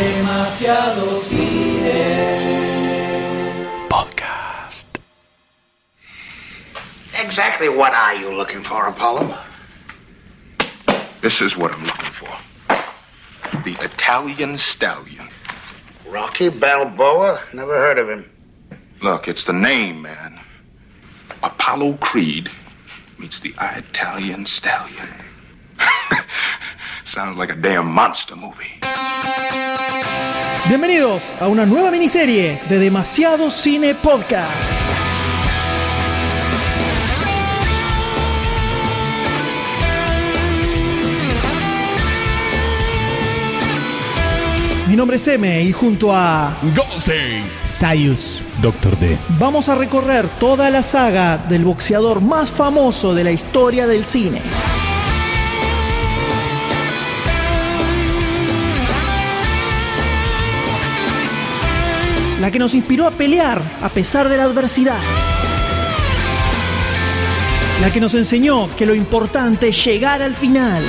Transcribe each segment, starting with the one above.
Demasiado cine. Podcast. Exactly what are you looking for, Apollo? This is what I'm looking for. The Italian Stallion. Rocky Balboa? Never heard of him. Look, it's the name, man. Apollo Creed meets the Italian Stallion. Sounds like a damn monster movie. Bienvenidos a una nueva miniserie de Demasiado Cine Podcast. Mi nombre es M y junto a Goldstein. Sayus Doctor D. vamos a recorrer toda la saga del boxeador más famoso de la historia del cine. La que nos inspiró a pelear a pesar de la adversidad. La que nos enseñó que lo importante es llegar al final.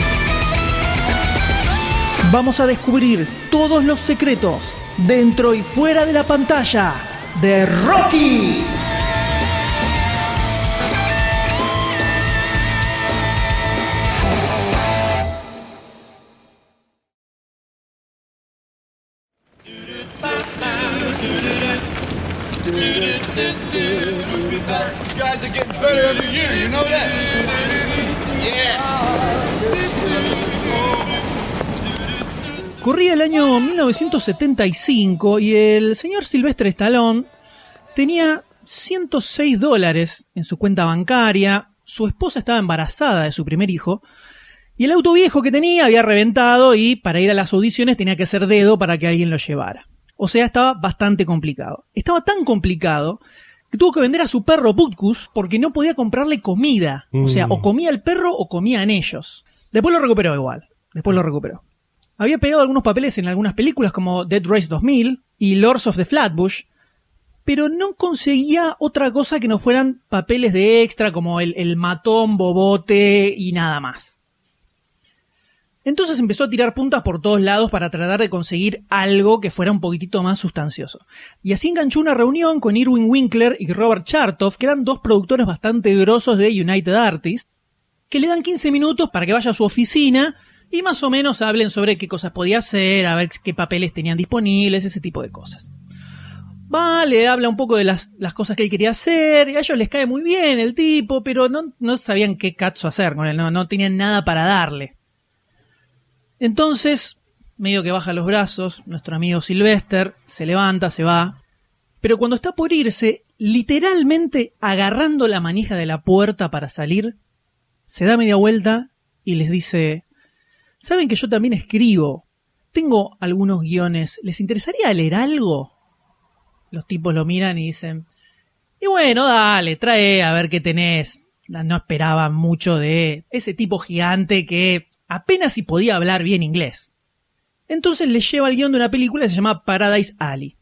Vamos a descubrir todos los secretos dentro y fuera de la pantalla de Rocky. Corría el año 1975 y el señor Silvestre Stallone tenía 106 dólares en su cuenta bancaria, su esposa estaba embarazada de su primer hijo y el auto viejo que tenía había reventado y para ir a las audiciones tenía que hacer dedo para que alguien lo llevara. O sea, estaba bastante complicado. Estaba tan complicado que tuvo que vender a su perro Butkus porque no podía comprarle comida. O sea, o comía el perro o comían ellos. Después lo recuperó igual. Después lo recuperó. Había pegado algunos papeles en algunas películas como Dead Race 2000 y Lords of the Flatbush, pero no conseguía otra cosa que no fueran papeles de extra como el, el matón, bobote y nada más. Entonces empezó a tirar puntas por todos lados para tratar de conseguir algo que fuera un poquitito más sustancioso. Y así enganchó una reunión con Irwin Winkler y Robert Chartoff, que eran dos productores bastante grosos de United Artists, que le dan 15 minutos para que vaya a su oficina y más o menos hablen sobre qué cosas podía hacer, a ver qué papeles tenían disponibles, ese tipo de cosas. Va, le habla un poco de las, cosas que él quería hacer, y a ellos les cae muy bien el tipo, pero no, sabían qué cazzo hacer con él, no tenían nada para darle. Entonces, medio que baja los brazos, nuestro amigo Sylvester se levanta, se va, pero cuando está por irse, literalmente agarrando la manija de la puerta para salir, se da media vuelta y les dice, ¿saben que yo también escribo? Tengo algunos guiones, ¿les interesaría leer algo? Los tipos lo miran y dicen, y bueno, dale, trae a ver qué tenés. No esperaban mucho de ese tipo gigante que apenas si podía hablar bien inglés. Entonces le lleva el guion de una película que se llama Paradise Alley,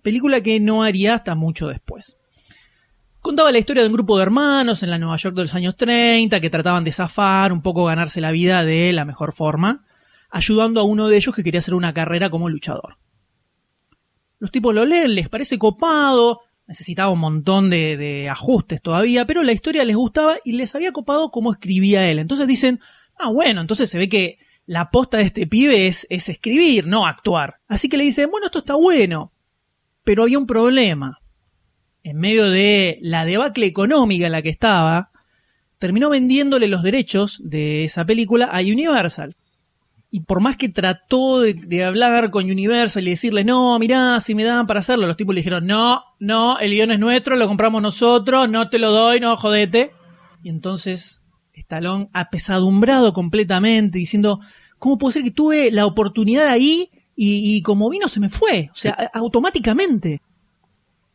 película que no haría hasta mucho después. Contaba la historia de un grupo de hermanos en la Nueva York de los años 30 que trataban de zafar, un poco ganarse la vida de la mejor forma, ayudando a uno de ellos que quería hacer una carrera como luchador. Los tipos lo leen, les parece copado, necesitaba un montón de, de ajustes todavía, pero la historia les gustaba y les había copado cómo escribía él. Entonces dicen, Ah, bueno, entonces se ve que la aposta de este pibe es, es escribir, no actuar. Así que le dicen, bueno, esto está bueno. Pero había un problema. En medio de la debacle económica en la que estaba, terminó vendiéndole los derechos de esa película a Universal. Y por más que trató de, de hablar con Universal y decirle, no, mirá, si me dan para hacerlo, los tipos le dijeron, no, no, el guion es nuestro, lo compramos nosotros, no te lo doy, no, jodete. Y entonces Stallone apesadumbrado completamente, diciendo, ¿cómo puede ser que tuve la oportunidad ahí y, como vino se me fue? O sea, automáticamente.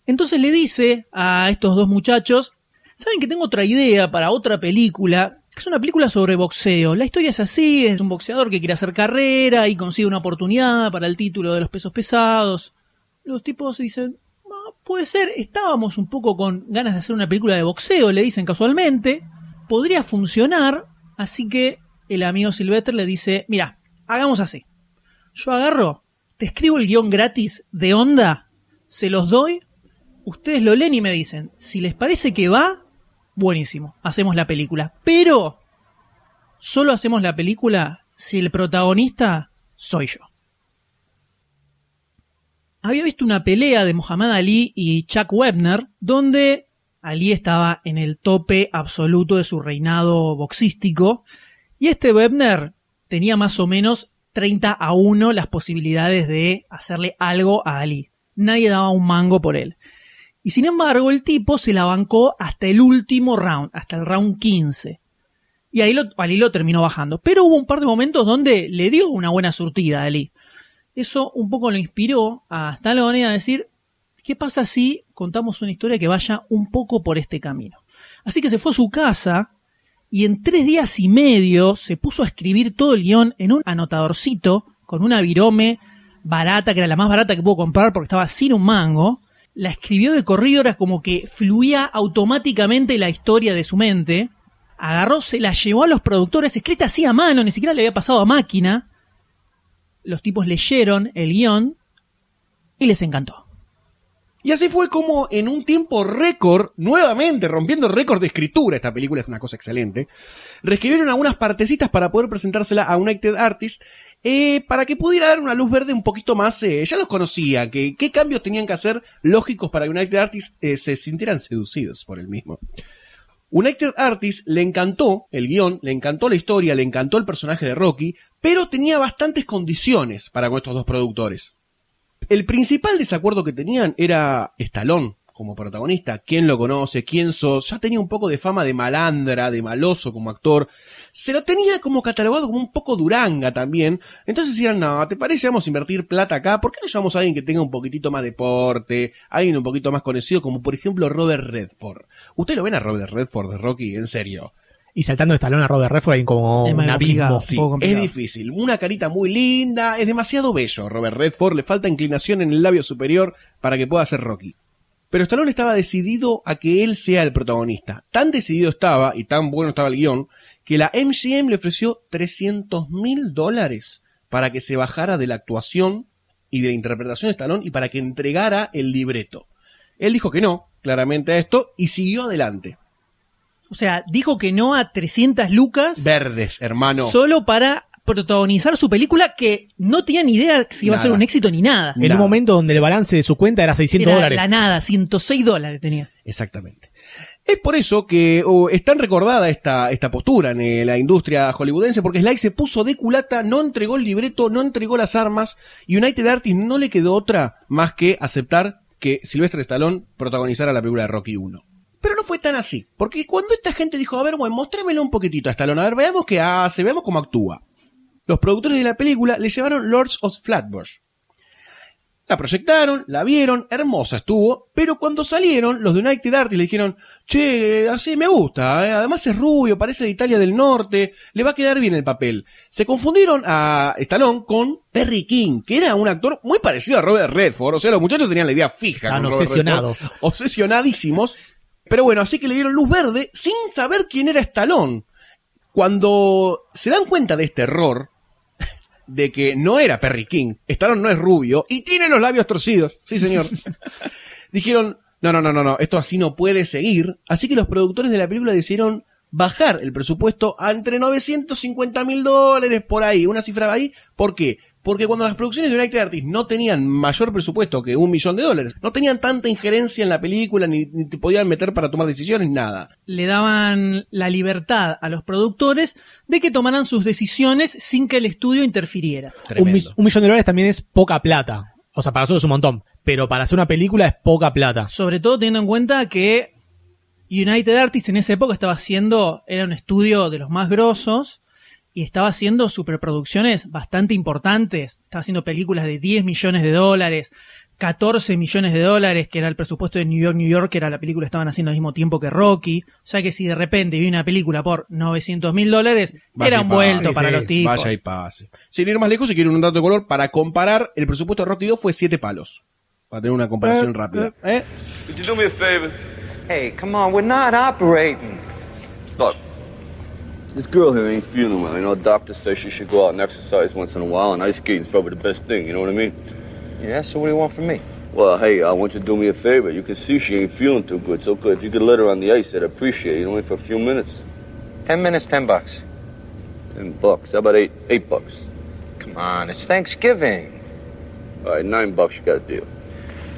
Entonces le dice a estos dos muchachos, ¿saben que tengo otra idea para otra película? Es una película sobre boxeo. La historia es así, es un boxeador que quiere hacer carrera y consigue una oportunidad para el título de los pesos pesados. Los tipos dicen, "Ah, puede ser, estábamos un poco con ganas de hacer una película de boxeo, le dicen casualmente podría funcionar, así que el amigo Silvestre le dice, mira, hagamos así. Yo agarro te escribo el guion gratis de onda, se los doy, ustedes lo leen y me dicen, si les parece que va, buenísimo, hacemos la película. Pero solo hacemos la película si el protagonista soy yo. Había visto una pelea de Muhammad Ali y Chuck Webner, donde Ali estaba en el tope absoluto de su reinado boxístico, y este Webner tenía más o menos 30 a 1 las posibilidades de hacerle algo a Ali. Nadie daba un mango por él. Y sin embargo, el tipo se la bancó hasta el último round, hasta el round 15. Y ahí lo, Ali lo terminó bajando. Pero hubo un par de momentos donde le dio una buena surtida a Ali. Eso un poco lo inspiró a Stallone a decir, ¿qué pasa si contamos una historia que vaya un poco por este camino? Así que se fue a su casa y en tres días y medio se puso a escribir todo el guion en un anotadorcito con una virome barata, que era la más barata que pudo comprar porque estaba sin un mango. La escribió de corrido, era como que fluía automáticamente la historia de su mente. Agarró, se la llevó a los productores, escrita así a mano, ni siquiera le había pasado a máquina. Los tipos leyeron el guion y les encantó. Y así fue como en un tiempo récord, nuevamente rompiendo récord de escritura, esta película es una cosa excelente, reescribieron algunas partecitas para poder presentársela a United Artists eh, para que pudiera dar una luz verde un poquito más, eh, ya los conocía, que qué cambios tenían que hacer lógicos para que United Artists eh, se sintieran seducidos por el mismo. United Artists le encantó el guion, le encantó la historia, le encantó el personaje de Rocky, pero tenía bastantes condiciones para con estos dos productores. El principal desacuerdo que tenían era Stallone como protagonista. ¿Quién lo conoce? ¿Quién sos? Ya tenía un poco de fama de malandra, de maloso como actor. Se lo tenía como catalogado como un poco duranga también. Entonces decían, no, ¿te parece? Vamos a invertir plata acá. ¿Por qué no llamamos a alguien que tenga un poquitito más de porte? Alguien un poquito más conocido, como por ejemplo Robert Redford. ¿Usted lo ven a Robert Redford de Rocky? En serio. Y saltando de Stallone a Robert Redford hay como Es un abismo. Sí, es difícil. Una carita muy linda, es demasiado bello. Robert Redford le falta inclinación en el labio superior para que pueda ser Rocky. Pero Stallone estaba decidido a que él sea el protagonista. Tan decidido estaba, y tan bueno estaba el guion, que la MGM le ofreció 300 mil dólares para que se bajara de la actuación y de la interpretación de Stallone y para que entregara el libreto. Él dijo que no, claramente a esto, y siguió adelante. O sea, dijo que no a 300 lucas Verdes, hermano. solo para protagonizar su película que no tenía ni idea si iba a ser un éxito ni nada. En un momento donde el balance de su cuenta era 600 Era dólares. la nada, 106 dólares tenía. Exactamente. Es por eso que oh, es tan recordada esta, esta postura en eh, la industria hollywoodense, porque Sly se puso de culata, no entregó el libreto, no entregó las armas, y United Artists no le quedó otra más que aceptar que Sylvester Stallone protagonizara la película de Rocky 1. Pero no fue tan así, porque cuando esta gente dijo, a ver, bueno, mostrémelo un poquitito a Stallone, a ver, veamos qué hace, veamos cómo actúa. Los productores de la película le llevaron Lords of Flatbush, la proyectaron, la vieron, hermosa estuvo, pero cuando salieron, los de United Artists le dijeron, che, así me gusta, eh, además es rubio, parece de Italia del Norte, le va a quedar bien el papel. Se confundieron a Stallone con Perry King, que era un actor muy parecido a Robert Redford, o sea, los muchachos tenían la idea fija. Obsesionados. Redford, obsesionadísimos. Pero bueno, así que le dieron luz verde sin saber quién era Stallone. Cuando se dan cuenta de este error, de que no era Perry King, Stallone no es rubio y tiene los labios torcidos, sí señor. Dijeron, no, no, no, no, no, esto así no puede seguir, así que los productores de la película decidieron bajar el presupuesto a entre 950 mil dólares por ahí, una cifra ahí, ¿por qué? Porque cuando las producciones de United Artists no tenían mayor presupuesto que un millón de dólares, no tenían tanta injerencia en la película, ni, ni te podían meter para tomar decisiones, nada. Le daban la libertad a los productores de que tomaran sus decisiones sin que el estudio interfiriera. Un, mi- un millón de dólares también es poca plata. O sea, para nosotros es un montón. Pero para hacer una película es poca plata. Sobre todo teniendo en cuenta que United Artists en esa época estaba haciendo, era un estudio de los más grosos y estaba haciendo superproducciones bastante importantes. Estaba haciendo películas de 10 millones de dólares, 14 millones de dólares, que era el presupuesto de New York, New York, que era la película que estaban haciendo al mismo tiempo que Rocky. O sea que si de repente vi una película por 900 mil dólares, Vaya era un vuelto para sí, los tipos. Vaya y pase. Sin ir más lejos, si quieren un dato de color, para comparar, el presupuesto de Rocky 2 fue 7 palos. Para tener una comparación Eh, rápida. ¿Eh? Could you do me a favor? Hey, come on, we're not operating. Look, This girl here ain't feeling well. You know, doctor says she should go out and exercise once in a while, and ice skating's probably the best thing, you know what I mean? Yeah, so what do you want from me? Well, hey, I want you to do me a favor. You can see she ain't feeling too good, so if you could let her on the ice, I'd appreciate it, only for a few minutes. Ten minutes, ten bucks. Ten bucks. How about eight? Eight bucks. Come on, it's Thanksgiving. All right, nine bucks, you got a deal.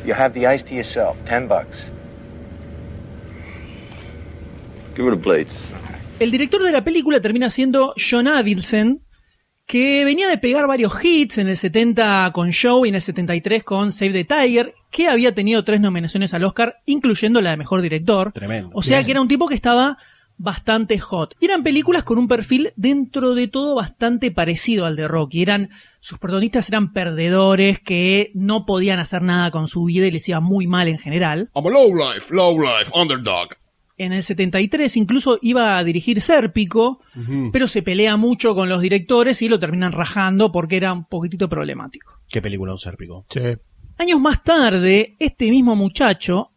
You have the ice to yourself. Ten bucks. Give her the blades. El director de la película termina siendo John Avildsen, que venía de pegar varios hits en el 70 con Show y en el 73 con Save the Tiger, que había tenido tres nominaciones al Oscar, incluyendo la de mejor director. Tremendo. O sea Bien. que era un tipo que estaba bastante hot. Y eran películas con un perfil dentro de todo bastante parecido al de Rocky. Eran, sus protagonistas eran perdedores que no podían hacer nada con su vida y les iba muy mal en general. I'm a low life, low life, underdog. En el 73 incluso iba a dirigir Sérpico, pero se pelea mucho con los directores y lo terminan rajando porque era un poquitito problemático. Qué película un sérpico. Sí. Años más tarde, este mismo muchacho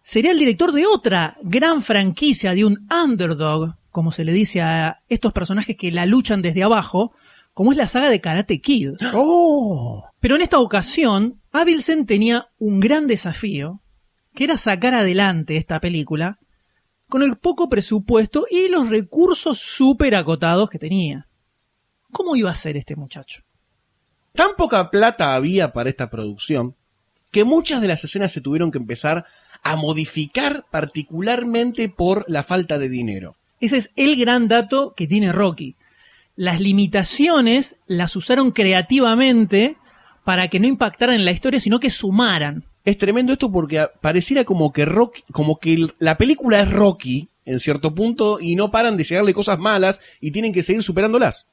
sería el director de otra gran franquicia de un underdog, como se le dice a estos personajes que la luchan desde abajo, como es la saga de Karate Kid. ¡Oh! Pero en esta ocasión, Avilsen tenía un gran desafío, que era sacar adelante esta película con el poco presupuesto y los recursos súper acotados que tenía. ¿Cómo iba a ser este muchacho? Tan poca plata había para esta producción que muchas de las escenas se tuvieron que empezar a modificar particularmente por la falta de dinero. Ese es el gran dato que tiene Rocky. Las limitaciones las usaron creativamente para que no impactaran en la historia, sino que sumaran. Es tremendo esto porque pareciera como que Rocky, como que la película es Rocky en cierto punto y no paran de llegarle cosas malas y tienen que seguir superándolas.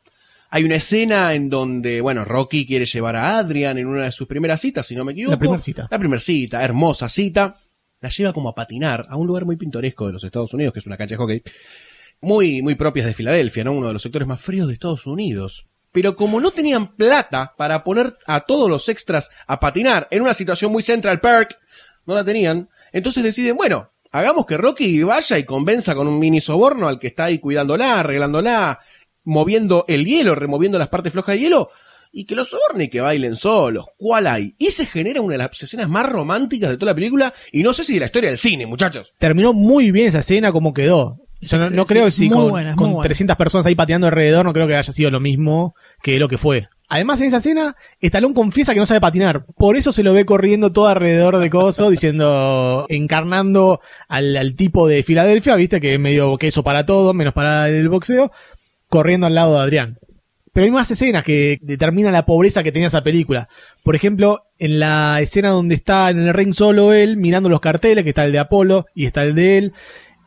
Hay una escena en donde, bueno, Rocky quiere llevar a Adrian en una de sus primeras citas, si no me equivoco. La primer cita. La primera cita, hermosa cita. La lleva como a patinar a un lugar muy pintoresco de los Estados Unidos, que es una cancha de hockey. Muy, muy propias de Filadelfia, ¿no? Uno de los sectores más fríos de Estados Unidos. Pero como no tenían plata para poner a todos los extras a patinar en una situación muy Central Park, no la tenían, entonces deciden, bueno, hagamos que Rocky vaya y convenza con un mini soborno al que está ahí cuidándola, arreglándola, moviendo el hielo, removiendo las partes flojas de hielo, y que los soborne y que bailen solos. ¿Cuál hay? Y se genera una de las escenas más románticas de toda la película, y no sé si de la historia del cine, muchachos. Terminó muy bien esa escena como quedó. Yo no, creo que si con, buena, con muy buena. 300 personas ahí pateando alrededor, no creo que haya sido lo mismo que lo que fue. Además, en esa escena, Stallone confiesa que no sabe patinar. Por eso se lo ve corriendo todo alrededor de Coso, diciendo, encarnando al, al tipo de Filadelfia, viste, que es medio queso para todo, menos para el boxeo, corriendo al lado de Adrián. Pero hay más escenas que determinan la pobreza que tenía esa película. Por ejemplo, en la escena donde está en el ring solo él, mirando los carteles, que está el de Apolo y está el de él,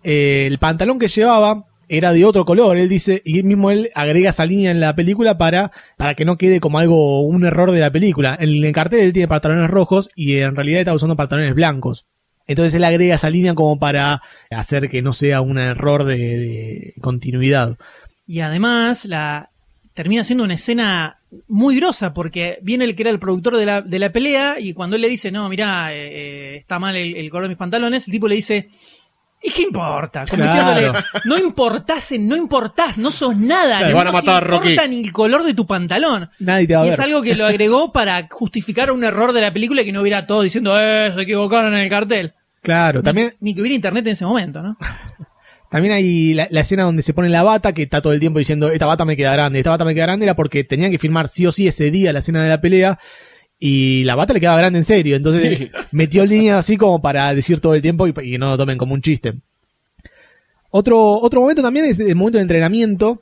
eh, el pantalón que llevaba era de otro color, él dice, y mismo él agrega esa línea en la película para, para que no quede como algo, un error de la película. En el cartel él tiene pantalones rojos y en realidad está usando pantalones blancos. Entonces él agrega esa línea como para hacer que no sea un error de, continuidad. Y además, la termina siendo una escena muy grosa porque viene el que era el productor de la, de la pelea y cuando él le dice, no, mira, está mal el, el color de mis pantalones, el tipo le dice, ¿y qué importa? Como Claro. diciéndole, no importás, no importás, no sos nada, Te no van a matar, importa Rocky. ni el color de tu pantalón. Nadie te va a Y ver. es algo que lo agregó para justificar un error de la película y que no hubiera todo diciendo, eh, se equivocaron en el cartel. Claro, también, Ni que hubiera internet en ese momento, ¿no? También hay la, la escena donde se pone la bata, que está todo el tiempo diciendo, esta bata me queda grande, esta bata me queda grande, era porque tenían que filmar sí o sí ese día la escena de la pelea, y la bata le quedaba grande en serio, entonces Sí. metió líneas así como para decir todo el tiempo y, que no lo tomen como un chiste. Otro, otro momento también es el momento de entrenamiento,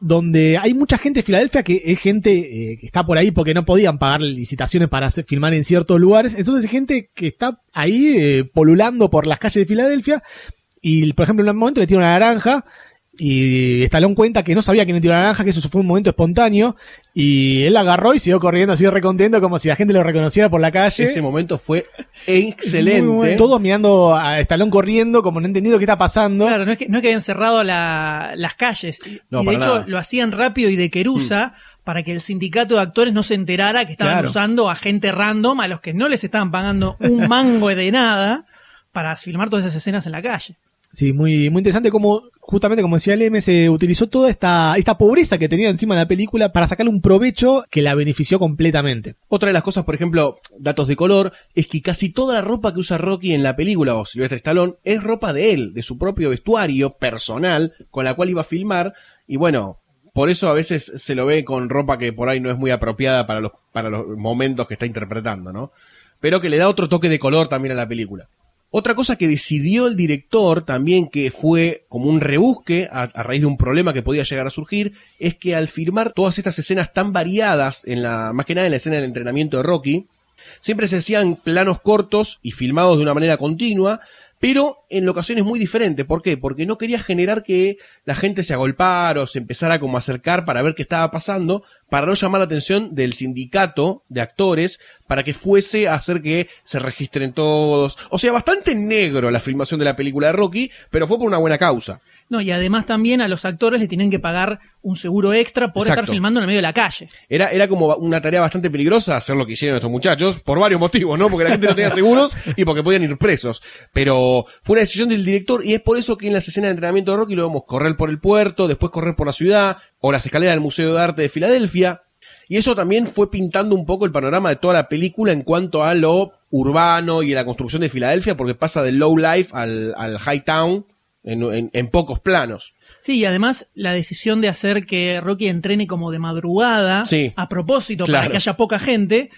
donde hay mucha gente de Filadelfia que es gente eh, que está por ahí porque no podían pagar licitaciones para hacer- filmar en ciertos lugares. Entonces hay gente que está ahí eh, polulando por las calles de Filadelfia y, por ejemplo, en un momento le tira una naranja y Stallone cuenta que no sabía quién le tiró la naranja, que eso fue un momento espontáneo y él agarró y siguió corriendo así recontento como si la gente lo reconociera por la calle. Ese momento fue excelente. Bueno. Todos mirando a Stallone corriendo como no entendiendo qué está pasando. Claro, no es que, no es que habían cerrado la- las calles. No, y de hecho nada. lo hacían rápido y de querusa para que el sindicato de actores no se enterara que estaban Claro. usando a gente random a los que no les estaban pagando un mango de nada para filmar todas esas escenas en la calle. Sí, muy, muy interesante como justamente como decía Leme, se utilizó toda esta, esta pobreza que tenía encima de la película para sacarle un provecho que la benefició completamente. Otra de las cosas, por ejemplo, datos de color, es que casi toda la ropa que usa Rocky en la película o Silvestre Stallone es ropa de él, de su propio vestuario personal, con la cual iba a filmar, y bueno, por eso a veces se lo ve con ropa que por ahí no es muy apropiada para los, para los momentos que está interpretando, ¿no? Pero que le da otro toque de color también a la película. Otra cosa que decidió el director también, que fue como un rebusque a, raíz de un problema que podía llegar a surgir, es que al filmar todas estas escenas tan variadas, en la, más que nada en la escena del entrenamiento de Rocky, siempre se hacían planos cortos y filmados de una manera continua, pero en ocasiones muy diferentes. ¿Por qué? Porque no quería generar que la gente se agolpara o se empezara como a acercar para ver qué estaba pasando, para no llamar la atención del sindicato de actores, para que fuese a hacer que se registren todos. O sea, bastante negro la filmación de la película de Rocky, pero fue por una buena causa. No, y además también a los actores le tienen que pagar un seguro extra por Exacto. estar filmando en el medio de la calle. Era, era como una tarea bastante peligrosa hacer lo que hicieron estos muchachos, por varios motivos, ¿no? Porque la gente no tenía seguros y porque podían ir presos. Pero fue una decisión del director y es por eso que en las escenas de entrenamiento de Rocky lo vemos correr por el puerto, después correr por la ciudad, o las escaleras del Museo de Arte de Filadelfia. Y eso también fue pintando un poco el panorama de toda la película en cuanto a lo urbano y a la construcción de Filadelfia, porque pasa del low life al, al high town en, en, en pocos planos. Sí, y además la decisión de hacer que Rocky entrene como de madrugada, Sí. a propósito, Claro. para que haya poca gente,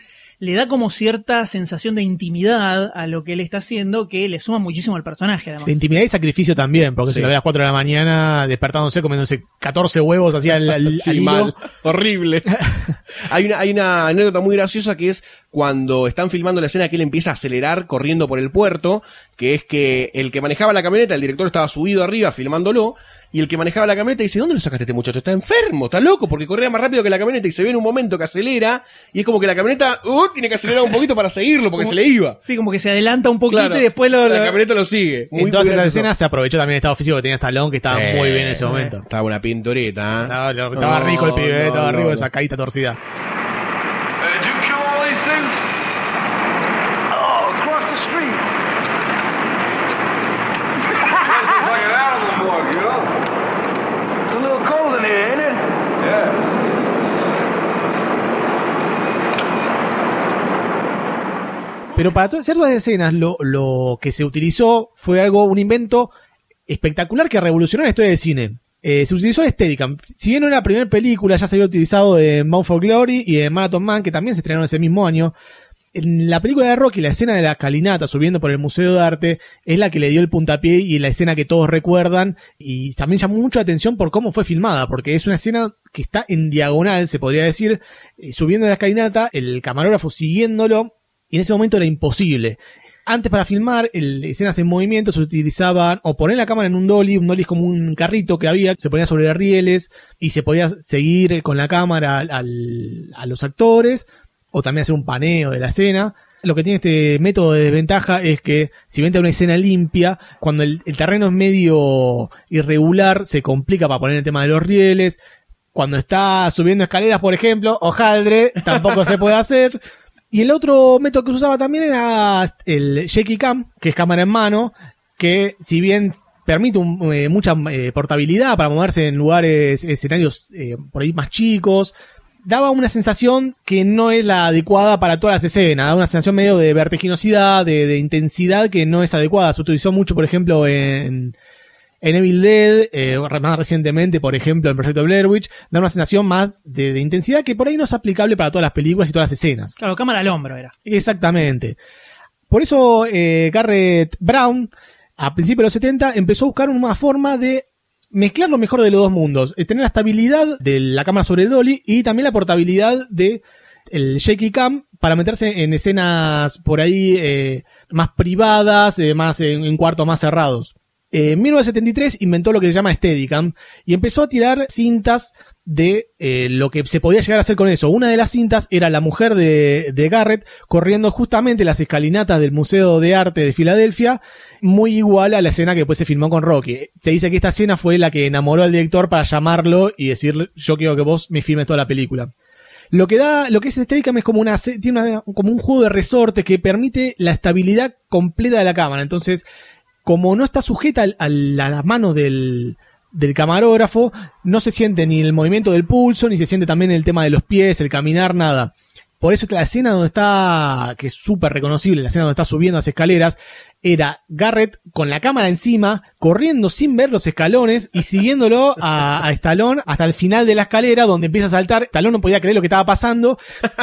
le da como cierta sensación de intimidad a lo que él está haciendo, que le suma muchísimo al personaje, además. De intimidad y sacrificio también, porque Sí. se lo ve a las 4 de la mañana despertándose, comiéndose 14 huevos así al, al- Sí, al hilo. mal. Horrible. hay, una, hay una anécdota muy graciosa que es cuando están filmando la escena que él empieza a acelerar corriendo por el puerto, que es que el que manejaba la camioneta, el director estaba subido arriba filmándolo, y el que manejaba la camioneta dice, ¿dónde lo sacaste este muchacho? Está enfermo, está loco, porque corría más rápido que la camioneta y se ve en un momento que acelera, y es como que la camioneta, uh, tiene que acelerar un poquito para seguirlo, porque Como- se le iba. Sí, como que se adelanta un poquito Claro, y después lo... la camioneta lo sigue. Muy, en todas esas escenas se aprovechó también el estado físico que tenía Stallone, que estaba Sí, muy bien en ese sí. momento. Estaba una pinturita. ¿eh? Estaba, estaba No, rico el pibe, no, estaba no, rico no. esa caída torcida. Hey, did you kill all these things? Oh, across the street. this looks like an animal morgue, you know? It's a little cold in here, ain't it? Yeah. Pero para to- ciertas escenas lo, que se utilizó fue algo, un invento espectacular que revolucionó la historia del cine. Eh, se utilizó Steadicam. Si bien no era la primera película, ya se había utilizado en Bound for Glory y en Marathon Man, que también se estrenaron ese mismo año. En la película de Rocky, la escena de la calinata subiendo por el Museo de Arte es la que le dio el puntapié y la escena que todos recuerdan. Y también llamó mucho la atención por cómo fue filmada, porque es una escena que está en diagonal, se podría decir, eh, subiendo la escalinata, el camarógrafo siguiéndolo, y en ese momento era imposible. Antes para filmar el, escenas en movimiento se utilizaban o poner la cámara en un dolly, un dolly es como un carrito que había, se ponía sobre rieles y se podía seguir con la cámara al- a los actores o también hacer un paneo de la escena. Lo que tiene este método de desventaja es que si bien te una escena limpia, cuando el, el terreno es medio irregular, se complica para poner el tema de los rieles. Cuando está subiendo escaleras, por ejemplo, hojaldre, tampoco se puede hacer. Y el otro método que se usaba también era el shaky cam, que es cámara en mano, que si bien permite un- eh, mucha eh, portabilidad para moverse en lugares, escenarios eh, por ahí más chicos, daba una sensación que no es la adecuada para todas las escenas, daba una sensación medio de vertiginosidad, de, de intensidad que no es adecuada. Se utilizó mucho, por ejemplo, en, en Evil Dead, eh, más recientemente, por ejemplo, en Proyecto Blair Witch, da una sensación más de, de intensidad que por ahí no es aplicable para todas las películas y todas las escenas. Claro, cámara al hombro era. Exactamente. Por eso eh, Garrett Brown, a principios de los 70, empezó a buscar una forma de mezclar lo mejor de los dos mundos. Eh, tener la estabilidad de la cámara sobre el dolly y también la portabilidad de el shaky cam para meterse en escenas por ahí eh, más privadas, eh, más en, en cuartos más cerrados. Eh, en 1973 inventó lo que se llama Steadicam y empezó a tirar cintas de eh, lo que se podía llegar a hacer con eso. Una de las cintas era la mujer de, de Garrett corriendo justamente las escalinatas del Museo de Arte de Filadelfia, muy igual a la escena que después se filmó con Rocky. Se dice que esta escena fue la que enamoró al director para llamarlo y decirle yo quiero que vos me filmes toda la película. Lo que da, lo que es Steadicam es como una, tiene una- como un juego de resortes que permite la estabilidad completa de la cámara. Entonces, como no está sujeta a la mano del, del camarógrafo, no se siente ni el movimiento del pulso, ni se siente también el tema de los pies, el caminar, nada. Por eso la escena donde está, que es súper reconocible, la escena donde está subiendo las escaleras, era Garrett con la cámara encima, corriendo sin ver los escalones y siguiéndolo a, a Stallone hasta el final de la escalera donde empieza a saltar. Stallone no podía creer lo que estaba pasando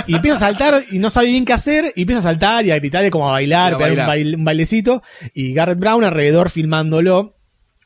y empieza a saltar y no sabe bien qué hacer y empieza a saltar y a gritar y como a bailar, a pegar un, bailar. baile- un bailecito y Garrett Brown alrededor filmándolo.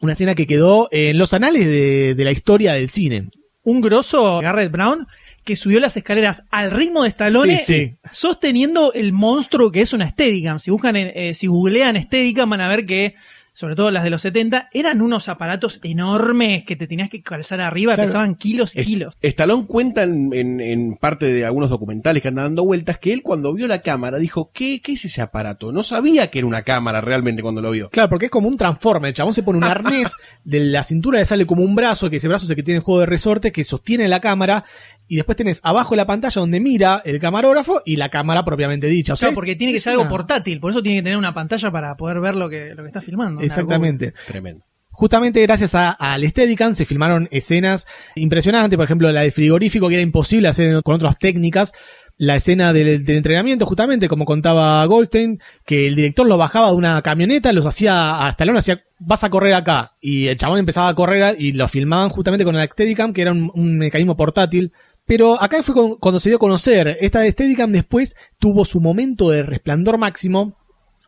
Una escena que quedó en los anales de, de la historia del cine. Un grosso Garrett Brown que subió las escaleras al ritmo de Stallone, Sí, sí. sosteniendo el monstruo que es una Steadicam. Si buscan, en- eh, si googlean Steadicam van a ver que, sobre todo las de los 70, eran unos aparatos enormes que te tenías que calzar arriba, Claro. pesaban kilos y Es- kilos. Stallone cuenta en, en- en parte de algunos documentales que andan dando vueltas que él cuando vio la cámara dijo, ¿qué, ¿qué es ese aparato? No sabía que era una cámara realmente cuando lo vio. Claro, porque es como un transforme. El chabón se pone un arnés, de la cintura le sale como un brazo, que ese brazo es el que tiene el juego de resorte, que sostiene la cámara, y después tenés abajo la pantalla donde mira el camarógrafo y la cámara propiamente dicha. O sea, Claro, porque tiene que ser algo portátil, por eso tiene que tener una pantalla para poder ver lo que, lo que está filmando. Exactamente. Tremendo. Justamente gracias a- al Steadicam se filmaron escenas impresionantes, por ejemplo la del frigorífico que era imposible hacer con otras técnicas, la escena del, del entrenamiento justamente como contaba Goldstein, que el director lo bajaba de una camioneta, los hacía a Stallone, hacía vas a correr acá y el chabón empezaba a correr y lo filmaban justamente con el Steadicam que era un, un mecanismo portátil. Pero acá fue cuando se dio a conocer, esta Steadicam después tuvo su momento de resplandor máximo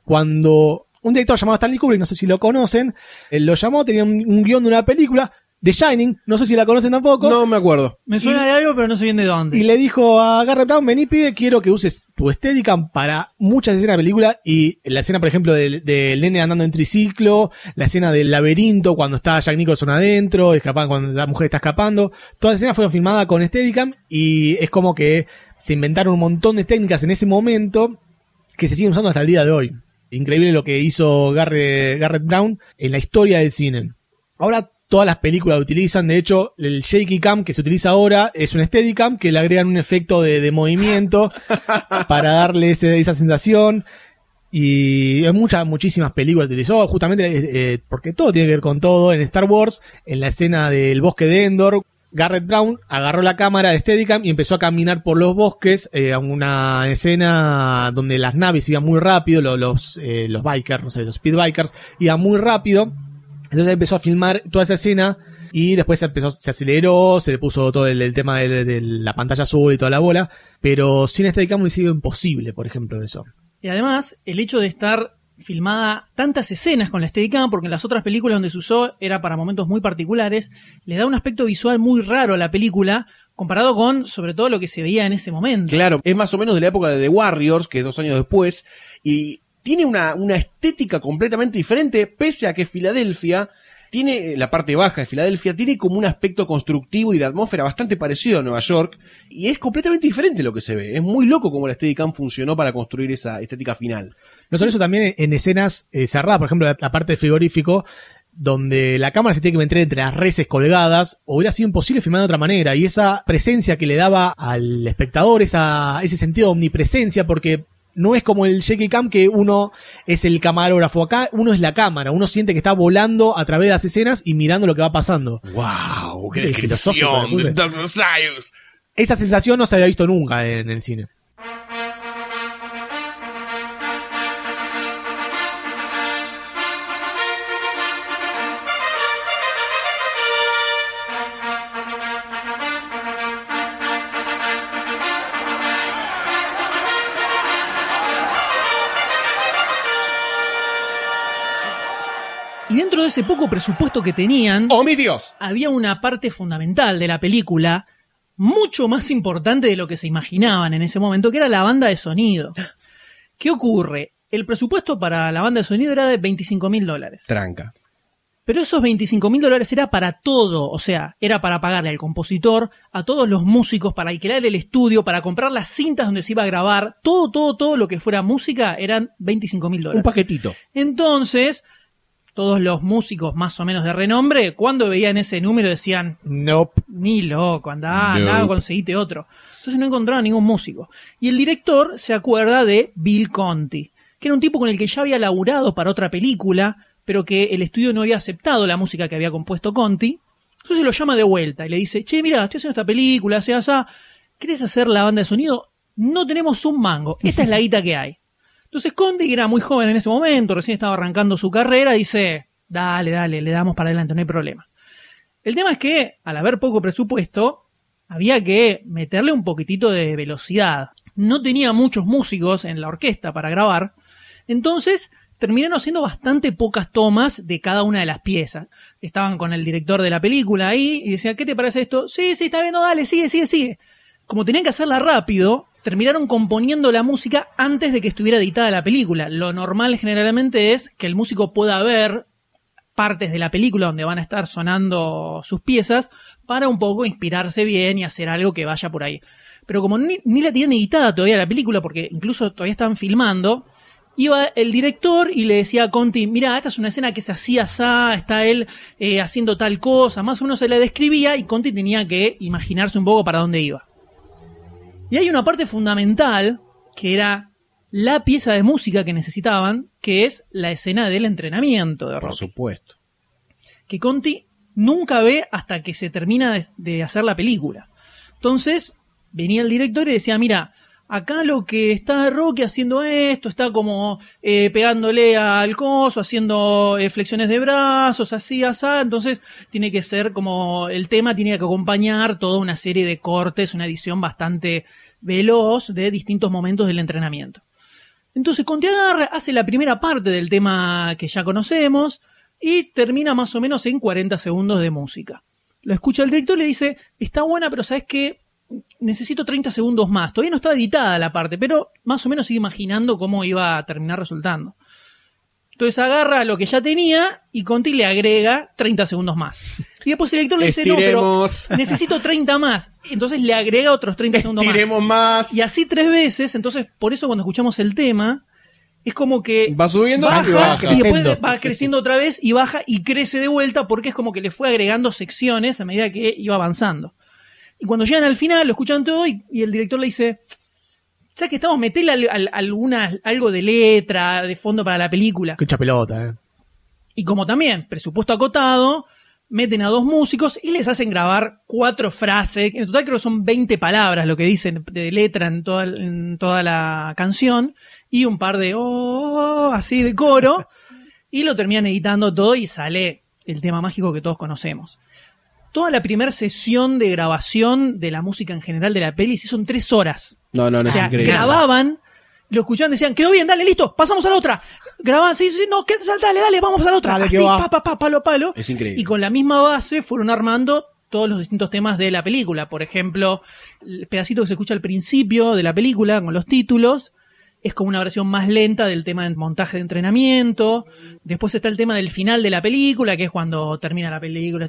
cuando un director llamado Stanley Kubrick, no sé si lo conocen, él lo llamó, tenía un, un guion de una película, The Shining, no sé si la conocen tampoco. No me acuerdo. Me suena de algo, pero no sé bien de dónde. Y le dijo a Garrett Brown, vení pibe, quiero que uses tu Steadicam para muchas escenas de película y la escena, por ejemplo, del, del nene andando en triciclo, la escena del laberinto cuando está Jack Nicholson adentro, escapan, cuando la mujer está escapando, todas las escenas fueron filmadas con Steadicam y es como que se inventaron un montón de técnicas en ese momento que se siguen usando hasta el día de hoy. Increíble lo que hizo Garrett, Garrett Brown en la historia del cine. Ahora todas las películas lo utilizan, de hecho el shaky cam que se utiliza ahora es un steadicam que le agregan un efecto de, de movimiento para darle ese- esa sensación. Y en muchas, muchísimas películas utilizó, justamente eh, eh, porque todo tiene que ver con todo. En Star Wars, en la escena del bosque de Endor, Garrett Brown agarró la cámara de Steadicam y empezó a caminar por los bosques, eh, a una escena donde las naves iban muy rápido, lo- los, eh, los bikers, no sé, los speed bikers iban muy rápido. Entonces empezó a filmar toda esa escena y después se empezó, se aceleró, se le puso todo el, el tema de, de la pantalla azul y toda la bola, pero sin Steadicam hubiese sido imposible, por ejemplo, eso. Y además, el hecho de estar filmada tantas escenas con la Steadicam, porque en las otras películas donde se usó era para momentos muy particulares, le da un aspecto visual muy raro a la película, comparado con, sobre todo, lo que se veía en ese momento. Claro, es más o menos de la época de The Warriors, que es dos años después, y tiene una, una estética completamente diferente, pese a que Filadelfia tiene, la parte baja de Filadelfia, tiene como un aspecto constructivo y de atmósfera bastante parecido a Nueva York, y es completamente diferente lo que se ve. Es muy loco como la Steadicam funcionó para construir esa estética final. No solo eso, también en escenas eh, cerradas, por ejemplo, la, parte del frigorífico, donde la cámara se tiene que meter entre las reses colgadas, hubiera sido imposible filmar de otra manera. Y esa presencia que le daba al espectador, esa, ese sentido de omnipresencia, porque no es como el shaky cam que uno es el camarógrafo. Acá uno es la cámara, uno siente que está volando a través de las escenas y mirando lo que va pasando. ¡Wow! ¡Qué descripción de. Dr. Science! Esa sensación no se había visto nunca en el cine. Ese poco presupuesto que tenían, ¡Oh, mi Dios! había una parte fundamental de la película, mucho más importante de lo que se imaginaban en ese momento, que era la banda de sonido. ¿Qué ocurre? El presupuesto para la banda de sonido era de 25 mil dólares. Tranca. Pero esos 25 mil dólares era para todo, o sea, era para pagarle al compositor, a todos los músicos, para alquilar el estudio, para comprar las cintas donde se iba a grabar, todo, todo, todo lo que fuera música eran 25 mil Un dólares. paquetito. Entonces, todos los músicos más o menos de renombre, cuando veían ese número decían, Nope. ni loco, andá, No. andá, conseguite otro. Entonces no encontraron ningún músico. Y el director se acuerda de Bill Conti, que era un tipo con el que ya había laburado para otra película, pero que el estudio no había aceptado la música que había compuesto Conti. Entonces lo llama de vuelta y le dice, che, mira, estoy haciendo esta película, sea así, ¿querés hacer la banda de sonido? No tenemos un mango, esta es la guita que hay. Entonces Conti, que era muy joven en ese momento, recién estaba arrancando su carrera, dice, dale, dale, le damos para adelante, no hay problema. El tema es que, al haber poco presupuesto, había que meterle un poquitito de velocidad. No tenía muchos músicos en la orquesta para grabar, entonces terminaron haciendo bastante pocas tomas de cada una de las piezas. Estaban con el director de la película ahí y decía, ¿qué te parece esto? Sí, sí, está bien, no, dale, sigue, sigue, sigue. Como tenían que hacerla rápido, terminaron componiendo la música antes de que estuviera editada la película. Lo normal generalmente es que el músico pueda ver partes de la película donde van a estar sonando sus piezas para un poco inspirarse bien y hacer algo que vaya por ahí. Pero como ni, la tenían editada todavía la película, porque incluso todavía estaban filmando, iba el director y le decía a Conti, mira, esta es una escena que se hacía así, está él eh, haciendo tal cosa, más o menos se la describía y Conti tenía que imaginarse un poco para dónde iba. Y hay una parte fundamental que era la pieza de música que necesitaban, que es la escena del entrenamiento de Por Rocky. supuesto. Que Conti nunca ve hasta que se termina de, de hacer la película. Entonces, venía el director y decía, mira, acá lo que está Rocky haciendo esto, está como eh, pegándole al coso, haciendo eh, flexiones de brazos, así, así, entonces tiene que ser como, el tema tiene que acompañar toda una serie de cortes, una edición bastante veloz de distintos momentos del entrenamiento. Entonces Conti agarra, hace la primera parte del tema que ya conocemos y termina más o menos en 40 segundos de música. Lo escucha el director y le dice, está buena, pero sabes que necesito 30 segundos más. Todavía no está editada la parte, pero más o menos sigue imaginando cómo iba a terminar resultando. Entonces agarra lo que ya tenía y Conti le agrega 30 segundos más. Y después el director le dice, no, pero necesito 30 más. Entonces le agrega otros 30 segundos más. Más. Y así tres veces, entonces por eso cuando escuchamos el tema, es como que Va subiendo baja, y baja. y después Creciendo. va creciendo otra vez y baja y crece de vuelta porque es como que le fue agregando secciones a medida que iba avanzando. Y cuando llegan al final, lo escuchan todo y, y el director le dice, ya que estamos, metele al- al- alguna, algo de letra, de fondo para la película. Escucha pelota, eh. Y como también, presupuesto acotado, meten a dos músicos y les hacen grabar cuatro frases. En total creo que son 20 palabras lo que dicen de letra en toda, en toda la canción. Y un par de oh, así de coro. y lo terminan editando todo y sale el tema mágico que todos conocemos. Toda la primera sesión de grabación de la música en general de la peli se hizo en tres horas. No, no, no O es increíble. grababan, lo escuchaban, decían, quedó bien, dale, listo, pasamos a la otra. Grababan, sí, sí, no, ¿qué, dale, dale, vamos a la otra. Dale, Así, va. pa, pa, pa, palo a palo. Es increíble. Y con la misma base fueron armando todos los distintos temas de la película. Por ejemplo, el pedacito que se escucha al principio de la película con los títulos es como una versión más lenta del tema del montaje de entrenamiento. Después está el tema del final de la película, que es cuando termina la película.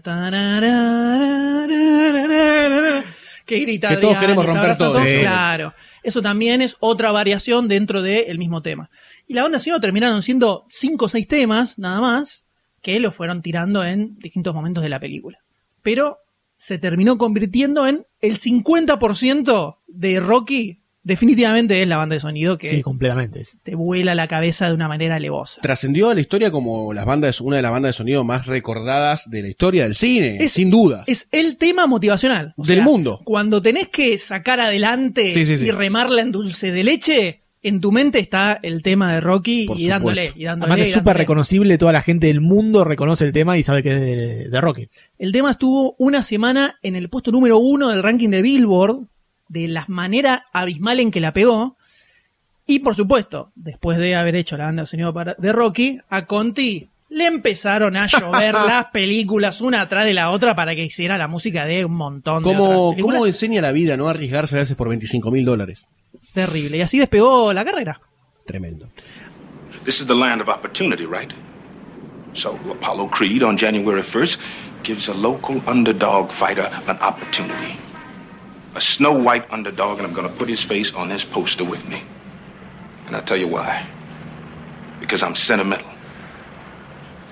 Que grita Que todos queremos romper todo. Sí. Claro. Eso también es otra variación dentro del mismo tema. Y la banda sonora terminaron siendo cinco o seis temas, nada más, que lo fueron tirando en distintos momentos de la película. Pero se terminó convirtiendo en el 50% de Rocky, definitivamente es la banda de sonido que Sí, completamente. Te vuela la cabeza de una manera alevosa. Trascendió a la historia como las bandas, una de las bandas de sonido más recordadas de la historia del cine, Es- sin duda. Es el tema motivacional. O Del sea, mundo. Cuando tenés que sacar adelante Sí, sí, sí. y remarla en dulce de leche, en tu mente está el tema de Rocky Por y dándole, supuesto. y dándole. Además es súper reconocible, toda la gente del mundo reconoce el tema y sabe que es de, de Rocky. El tema estuvo una semana en el puesto número uno del ranking de Billboard, de la manera abismal en que la pegó. Y por supuesto, después de haber hecho la banda de sonido de Rocky, a Conti le empezaron a llover las películas una atrás de la otra para que hiciera la música de un montón de ¿Cómo. ¿Cómo enseña la vida, no? Arriesgarse a veces por 25 mil dólares. Terrible. Y así despegó la carrera. Tremendo. This is the land of opportunity, right? So Apollo Creed on January 1st gives a local underdog fighter an opportunity. A snow white underdog, and I'm going to put his face on this poster with me. And I'll tell you why. Because I'm sentimental.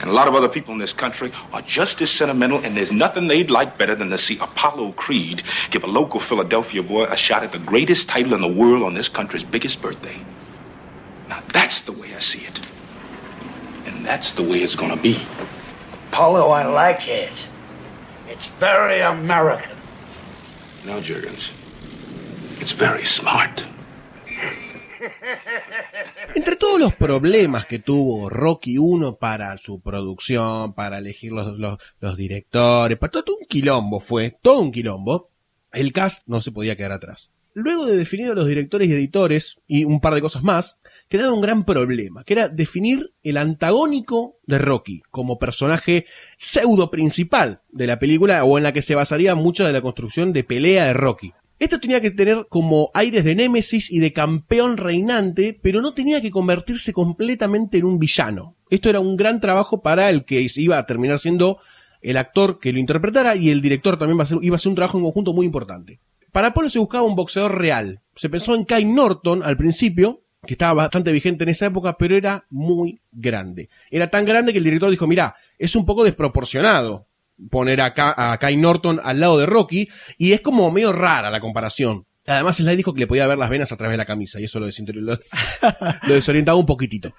And a lot of other people in this country are just as sentimental, and there's nothing they'd like better than to see Apollo Creed give a local Philadelphia boy a shot at the greatest title in the world on this country's biggest birthday. Now that's the way I see it. And that's the way it's gonna be. Apollo, I like it. It's very American. No, Jurgens. It's very smart. Entre todos los problemas que tuvo Rocky 1 para su producción, para elegir los, los- directores, para todo un quilombo fue, todo un quilombo, el cast no se podía quedar atrás. Luego de definir a los directores y editores y un par de cosas más, quedaba un gran problema, que era definir el antagónico de Rocky como personaje pseudo principal de la película o en la que se basaría mucho de la construcción de pelea de Rocky. Esto tenía que tener como aires de némesis y de campeón reinante, pero no tenía que convertirse completamente en un villano. Esto era un gran trabajo para el que iba a terminar siendo el actor que lo interpretara y el director también a iba a ser un trabajo en conjunto muy importante. Para Apolo se buscaba un boxeador real. Se pensó en Kai Norton al principio, que estaba bastante vigente en esa época, pero era muy grande. Era tan grande que el director dijo, mira, es un poco desproporcionado poner a, Ka- a Kai Norton al lado de Rocky y es como medio rara la comparación. Además, Sly dijo que le podía ver las venas a través de la camisa y eso lo, lo- lo desorientaba un poquitito.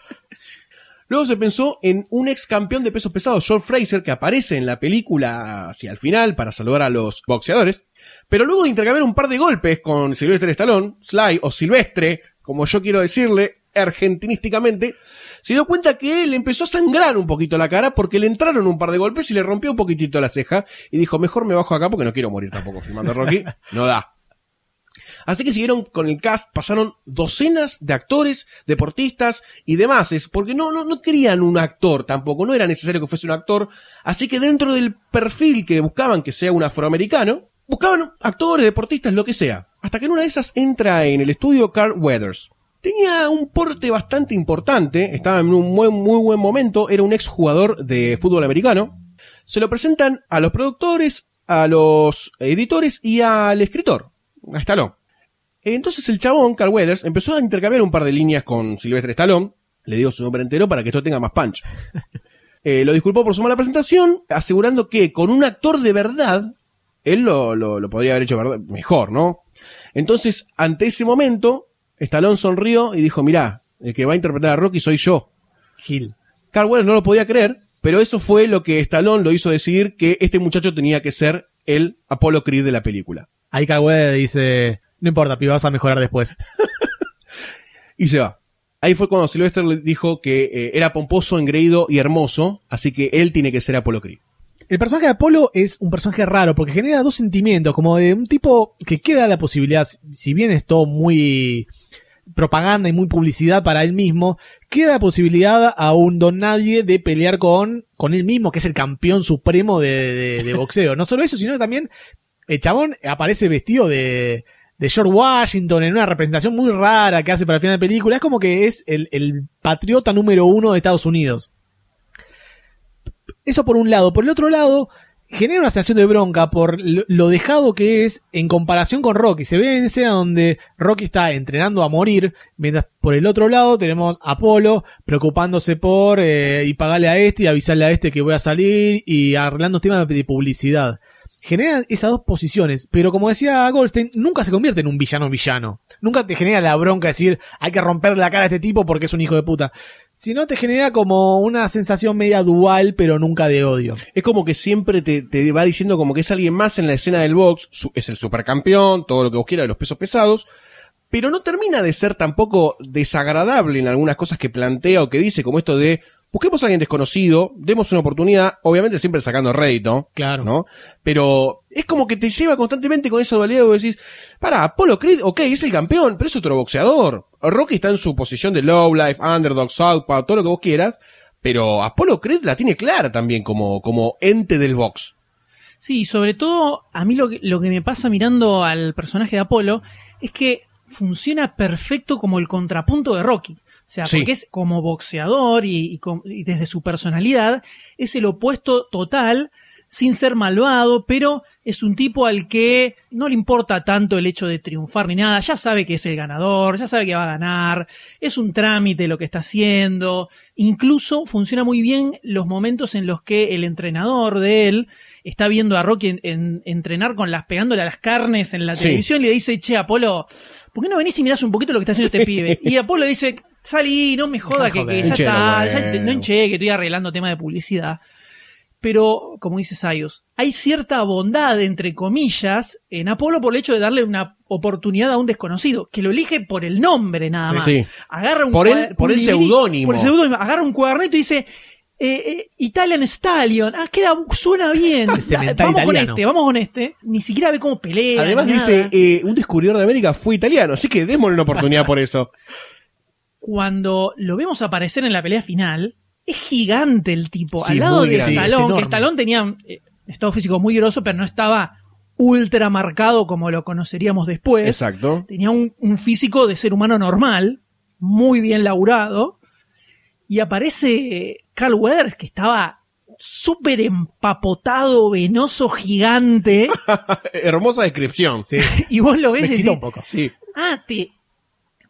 Luego se pensó en un ex campeón de pesos pesados, George Fraser, que aparece en la película hacia el final para saludar a los boxeadores. Pero luego de intercambiar un par de golpes con Silvestre Stallone, Sly o Silvestre, como yo quiero decirle argentinísticamente, se dio cuenta que él empezó a sangrar un poquito la cara porque le entraron un par de golpes y le rompió un poquitito la ceja y dijo, mejor me bajo acá porque no quiero morir tampoco filmando Rocky. No da. Así que siguieron con el cast, pasaron docenas de actores, deportistas y demás, es porque no, no, no querían un actor tampoco, no era necesario que fuese un actor, así que dentro del perfil que buscaban que sea un afroamericano, buscaban actores, deportistas, lo que sea, hasta que en una de esas entra en el estudio Carl Weathers. Tenía un porte bastante importante, estaba en un muy, muy buen momento, era un exjugador de fútbol americano. Se lo presentan a los productores, a los editores y al escritor, a Stallone. Entonces el chabón, Carl Weathers, empezó a intercambiar un par de líneas con Silvestre Stallone. Le dio su nombre entero para que esto tenga más punch. Eh, lo disculpó por su mala presentación, asegurando que con un actor de verdad, él lo, lo, lo podría haber hecho mejor, ¿no? Entonces, ante ese momento, Stallone sonrió y dijo, mirá, el que va a interpretar a Rocky soy yo. Gil. Carl Weathers no lo podía creer, pero eso fue lo que Stallone lo hizo decidir que este muchacho tenía que ser el Apollo Creed de la película. Ahí Carl Weathers dice, no importa, piba, vas a mejorar después. y se va. Ahí fue cuando Sylvester le dijo que eh, era pomposo, engreído y hermoso, así que él tiene que ser Apollo Creed. El personaje de Apolo es un personaje raro porque genera dos sentimientos, como de un tipo que queda la posibilidad, si bien es todo muy propaganda y muy publicidad para él mismo, queda la posibilidad a un don nadie de pelear con, con él mismo, que es el campeón supremo de, de- de boxeo. No solo eso, sino que también el chabón aparece vestido de, George Washington en una representación muy rara que hace para el final de película. Es como que es el patriota número uno de Estados Unidos. Eso por un lado. Por el otro lado, genera una sensación de bronca por lo, dejado que es en comparación con Rocky. Se ve en escena donde Rocky está entrenando a morir, mientras por el otro lado tenemos a Apolo preocupándose por eh, y pagarle a este y avisarle a este que voy a salir y arreglando temas de publicidad. Genera esas dos posiciones, pero como decía Goldstein, nunca se convierte en un villano villano. Nunca te genera la bronca de decir hay que romper la cara a este tipo porque es un hijo de puta. Sino te genera como una sensación media dual, pero nunca de odio. Es como que siempre te, te va diciendo como que es alguien más en la escena del box, su- es el supercampeón, todo lo que vos quieras de los pesos pesados, pero no termina de ser tampoco desagradable en algunas cosas que plantea o que dice, como esto de busquemos a alguien desconocido, demos una oportunidad, obviamente siempre sacando rédito, Claro. ¿no? Pero es como que te lleva constantemente con esa dualidad vos decís, para, Apollo Creed, ok, es el campeón, pero es otro boxeador. Rocky está en su posición de low life, underdog, southpaw, todo lo que vos quieras, pero Apollo Creed la tiene clara también como, como ente del box. Sí, sobre todo a mí lo que, lo que me pasa mirando al personaje de Apolo es que funciona perfecto como el contrapunto de Rocky. O sea, Sí. porque es como boxeador y, y desde su personalidad es el opuesto total, sin ser malvado, pero es un tipo al que no le importa tanto el hecho de triunfar ni nada, ya sabe que es el ganador, ya sabe que va a ganar, es un trámite lo que está haciendo, incluso funciona muy bien los momentos en los que el entrenador de él está viendo a Rocky en- en- entrenar con las pegándole a las carnes en la Sí. televisión y le dice, che, Apolo, ¿por qué no venís y mirás un poquito lo que está haciendo este pibe? Y Apolo le dice, salí, no me joda, que, que joder. ya está, ya no hinché, que estoy arreglando tema de publicidad. Pero, como dice Sayus, hay cierta bondad, entre comillas, en Apolo por el hecho de darle una oportunidad a un desconocido, que lo elige por el nombre nada más. sí. Agarra un Por el- por el seudónimo. Por el seudónimo. Agarra un cuadernito y dice, eh, eh, Italian Stallion. Ah, queda, suena bien. Vamos con este, vamos con este. Ni siquiera ve cómo pelea. Además dice, eh, un descubridor de América fue italiano, así que démosle una oportunidad por eso. cuando lo vemos aparecer en la pelea final, es gigante el tipo. Sí, Al lado de grande. Es Stallone, enorme. que Stallone tenía eh, estado físico muy grosso, pero no estaba ultra marcado como lo conoceríamos después. Exacto. Tenía un, un físico de ser humano normal, muy bien laburado. Y aparece Carl Weathers, que estaba súper empapotado, venoso, gigante. Hermosa descripción. Sí. y vos lo Me ves y excita decís, un poco. Sí. ah, te,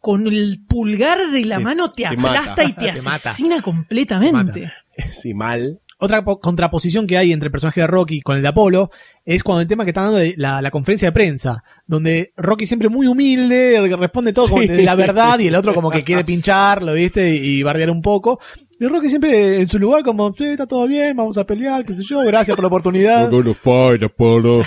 con el pulgar de la Sí, mano te te aplasta mata. y te, Te mata. asesina completamente. Sí, mal. Otra po- contraposición que hay entre el personaje de Rocky con el de Apolo es cuando el tema que está dando de la, la conferencia de prensa, donde Rocky siempre muy humilde, responde todo como Sí. de la verdad y el otro como que quiere pincharlo, ¿viste? Y, y bardear un poco. Y Rocky siempre en su lugar como, sí, está todo bien, vamos a pelear, qué sé yo, gracias por la oportunidad. gonna fight, Apollo.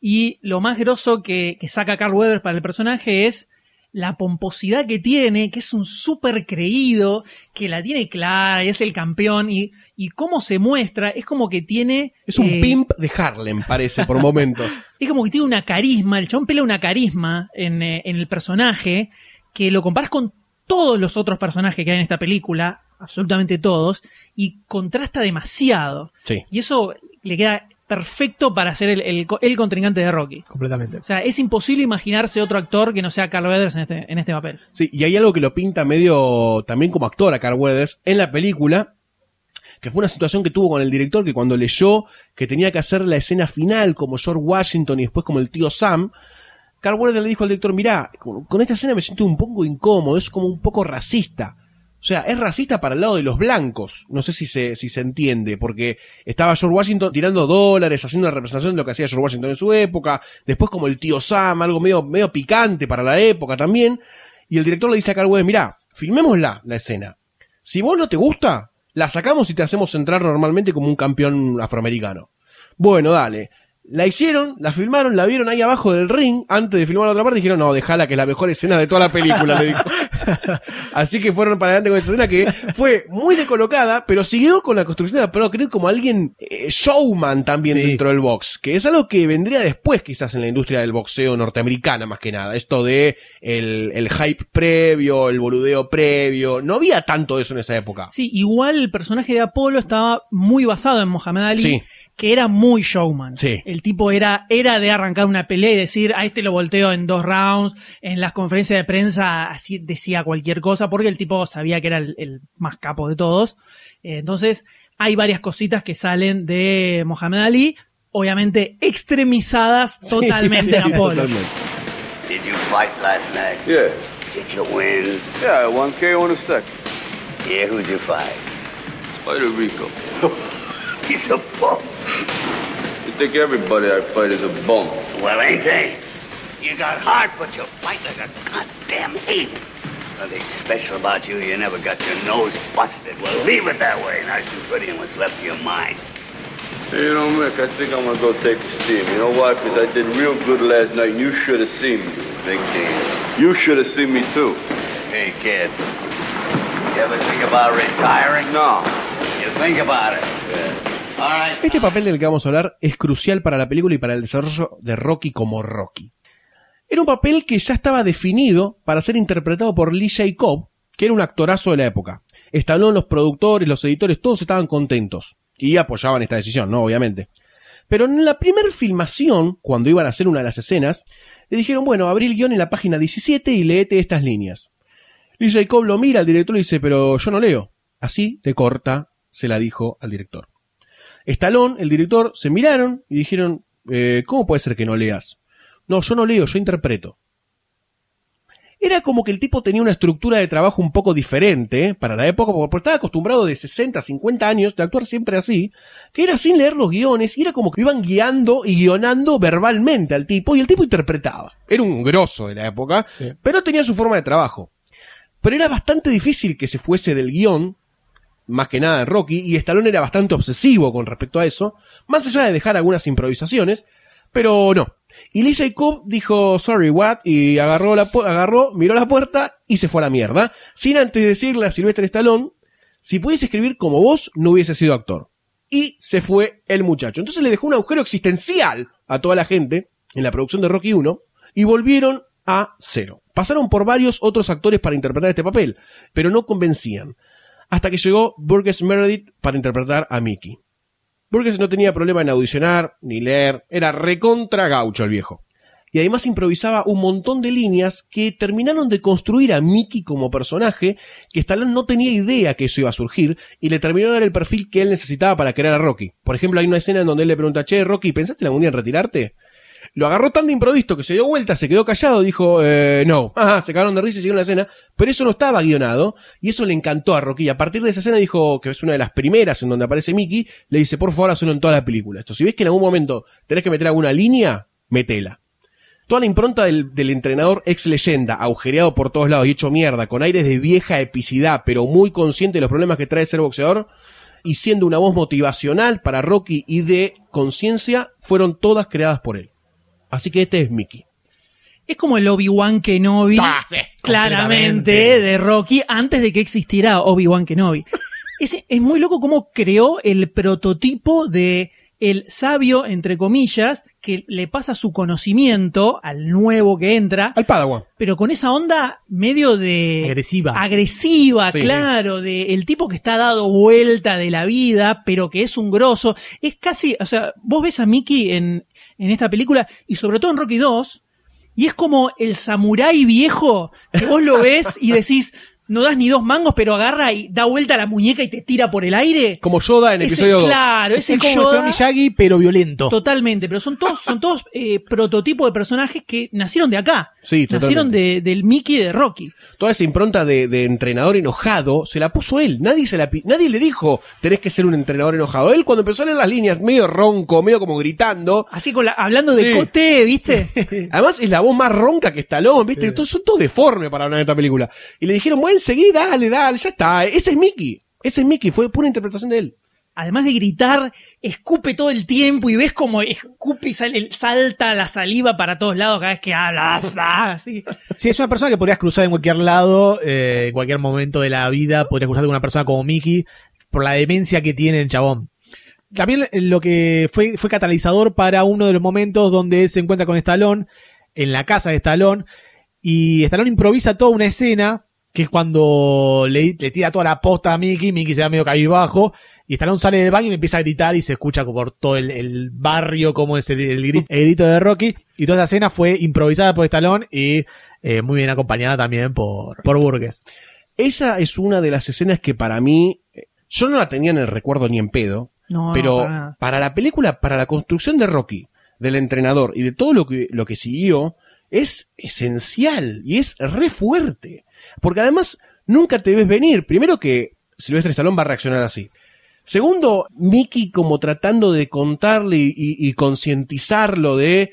Y lo más grosso que, que saca Carl Weathers para el personaje es la pomposidad que tiene, que es un súper creído, que la tiene clara, y es el campeón, y, y cómo se muestra, es como que tiene... Es un eh, pimp de Harlem, parece, por momentos. Es como que tiene una carisma, el chabón pelea una carisma en, eh, en el personaje, que lo comparas con todos los otros personajes que hay en esta película, absolutamente todos, y contrasta demasiado. Sí. Y eso le queda perfecto para ser el, el, co- el contrincante de Rocky. Completamente. O sea, es imposible imaginarse otro actor que no sea Carl Weathers en este, en este papel. Sí, y hay algo que lo pinta medio también como actor a Carl Weathers en la película, que fue una situación que tuvo con el director que cuando leyó que tenía que hacer la escena final como George Washington y después como el tío Sam, Carl Weathers le dijo al director, mirá, con, con esta escena me siento un poco incómodo, es como un poco racista. O sea, es racista para el lado de los blancos. No sé si se, si se entiende, porque estaba George Washington tirando dólares, haciendo una representación de lo que hacía George Washington en su época. Después como el tío Sam, algo medio, medio picante para la época también. Y el director le dice a Carl Weathers, mirá, filmémosla, la escena. Si vos no te gusta, la sacamos y te hacemos entrar normalmente como un campeón afroamericano. Bueno, dale. La hicieron, la filmaron, la vieron ahí abajo del ring, antes de filmar la otra parte, y dijeron, no, dejala, que es la mejor escena de toda la película, le dijo. Así que fueron para adelante con esa escena que fue muy descolocada, pero siguió con la construcción de Apollo Creed como alguien eh, showman también Sí. dentro del box, que es algo que vendría después quizás en la industria del boxeo norteamericana más que nada. Esto de el, el hype previo, el boludeo previo, no había tanto eso en esa época. Sí, igual el personaje de Apolo estaba muy basado en Mohamed Ali, Sí. Que era muy showman. Sí. El tipo era, era de arrancar una pelea y decir, a este lo volteo en dos rounds. En las conferencias de prensa así decía cualquier cosa, porque el tipo sabía que era el, el más capo de todos. Eh, entonces, hay varias cositas que salen de Mohamed Ali, obviamente extremizadas totalmente Sí, en Apolo. Did you fight last night? Yeah. Did you win? Yeah, one KO in a second. Yeah, who'd you fight? Spider Rico. He's a bum. You think everybody I fight is a bum? Well, ain't they? You got heart, but you fight like a goddamn ape. Nothing special about you. You never got your nose busted. Well, leave it that way. Now shoot pretty and what's left of your mind. You know, Mick, I think I'm gonna go take a steam. You know why? Because I did real good last night and you should have seen me. Big deal. You should have seen me too. Hey, kid. You ever think about retiring? No. You think about it. Este papel del que vamos a hablar es crucial para la película y para el desarrollo de Rocky como Rocky. Era un papel que ya estaba definido para ser interpretado por Lee Jacob, que era un actorazo de la época. Stallone, los productores, los editores, todos estaban contentos y apoyaban esta decisión, ¿no? Obviamente. Pero en la primera filmación, cuando iban a hacer una de las escenas, le dijeron, bueno, abrí el guion en la página 17 y leete estas líneas. Lee Jacob lo mira al director y dice, pero yo no leo. Así de corta se la dijo al director. Stallone, el director, se miraron y dijeron, eh, ¿cómo puede ser que no leas? No, yo no leo, yo interpreto. era como que el tipo tenía una estructura de trabajo un poco diferente ¿eh? para la época, porque estaba acostumbrado de 60, 50 años de actuar siempre así, que era sin leer los guiones, y era como que iban guiando y guionando verbalmente al tipo, y el tipo interpretaba. Era un grosso de la época, Sí. pero tenía su forma de trabajo. Pero era bastante difícil que se fuese del guion, más que nada de Rocky, y Stallone era bastante obsesivo con respecto a eso, más allá de dejar algunas improvisaciones, pero no. Y Lee Jacob dijo, sorry, what, y agarró la, agarró, miró la puerta y se fue a la mierda, sin antes decirle a Sylvester Stallone, si pudiese escribir como vos, no hubiese sido actor. Y se fue el muchacho. Entonces le dejó un agujero existencial a toda la gente en la producción de Rocky 1 y volvieron a cero. Pasaron por varios otros actores para interpretar este papel, pero no convencían. Hasta que llegó Burgess Meredith para interpretar a Mickey. Burgess no tenía problema en audicionar ni leer, era recontra gaucho el viejo. Y además improvisaba un montón de líneas que terminaron de construir a Mickey como personaje, que Stallone no tenía idea que eso iba a surgir, y le terminó de dar el perfil que él necesitaba para crear a Rocky. Por ejemplo, hay una escena en donde él le pregunta, che, Rocky, ¿pensaste algún día en retirarte? Lo agarró tan de improviso que se dio vuelta, se quedó callado, dijo, eh, no. Ajá, se cagaron de risa y siguieron la escena. Pero eso no estaba guionado y eso le encantó a Rocky. Y a partir de esa escena dijo, que es una de las primeras en donde aparece Mickey, le dice, por favor, hazlo en toda la película. Esto, si ves que en algún momento tenés que meter alguna línea, metela. Toda la impronta del, del entrenador ex leyenda, agujereado por todos lados y hecho mierda, con aires de vieja epicidad, pero muy consciente de los problemas que trae ser boxeador, y siendo una voz motivacional para Rocky y de conciencia, fueron todas creadas por él. Así que este es Mickey. Es como el Obi-Wan Kenobi, Ah, sí, claramente, de Rocky, antes de que existiera Obi-Wan Kenobi. es, es muy loco cómo creó el prototipo de el sabio, entre comillas, que le pasa su conocimiento al nuevo que entra, Al Padawan. pero con esa onda medio de... Agresiva. Agresiva, Sí. claro, de el tipo que está dado vuelta de la vida, pero que es un grosso. Es casi, o sea, vos ves a Mickey en, en esta película, y sobre todo en Rocky 2, y es como el samurái viejo, que vos lo ves y decís, no das ni dos mangos, pero agarra y da vuelta la muñeca y te tira por el aire. Como Yoda en Ese- episodio 2. Claro, ese Es como el Yoda- señor Miyagi, pero violento. Totalmente, pero son todos, son todos eh, prototipos de personajes que nacieron de acá. Sí, Nacieron de, del Mickey de Rocky. Toda esa impronta de, de entrenador enojado se la puso él. Nadie se la nadie le dijo tenés que ser un entrenador enojado. Él cuando empezó a leer las líneas medio ronco, medio como gritando. Así con la, hablando de Sí. cote, ¿viste? Además es la voz más ronca que Stallone, ¿viste? Todos son todos deformes para hablar de esta película. Y le dijeron, bueno, seguí, dale, dale, ya está. Ese es Mickey. Ese es Mickey, fue pura interpretación de él. Además de gritar, escupe todo el tiempo y ves como escupe y sale, salta la saliva para todos lados cada vez que habla. así. Si es una persona que podrías cruzar en cualquier lado, eh, en cualquier momento de la vida, podrías cruzar con una persona como Mickey, por la demencia que tiene el chabón. También eh, lo que fue, fue catalizador para uno de los momentos donde él se encuentra con Stallone, en la casa de Stallone, y Stallone improvisa toda una escena, que es cuando le, le tira toda la posta a Mickey, Mickey se da medio cabizbajo, y Stallone sale del baño y empieza a gritar y se escucha por todo el, el barrio como es el, el gri- el grito de Rocky. Y toda esa escena fue improvisada por Stallone y eh, muy bien acompañada también por, por Burgess. Esa es una de las escenas que para mí, eh, yo no la tenía en el recuerdo ni en pedo, No, pero para la película, para la construcción de Rocky, del entrenador y de todo lo que, lo que siguió, es esencial y es re fuerte. Porque además nunca te ves venir. Primero que Silvestre Stallone va a reaccionar así. Segundo, Mickey como tratando de contarle y, y- y concientizarlo de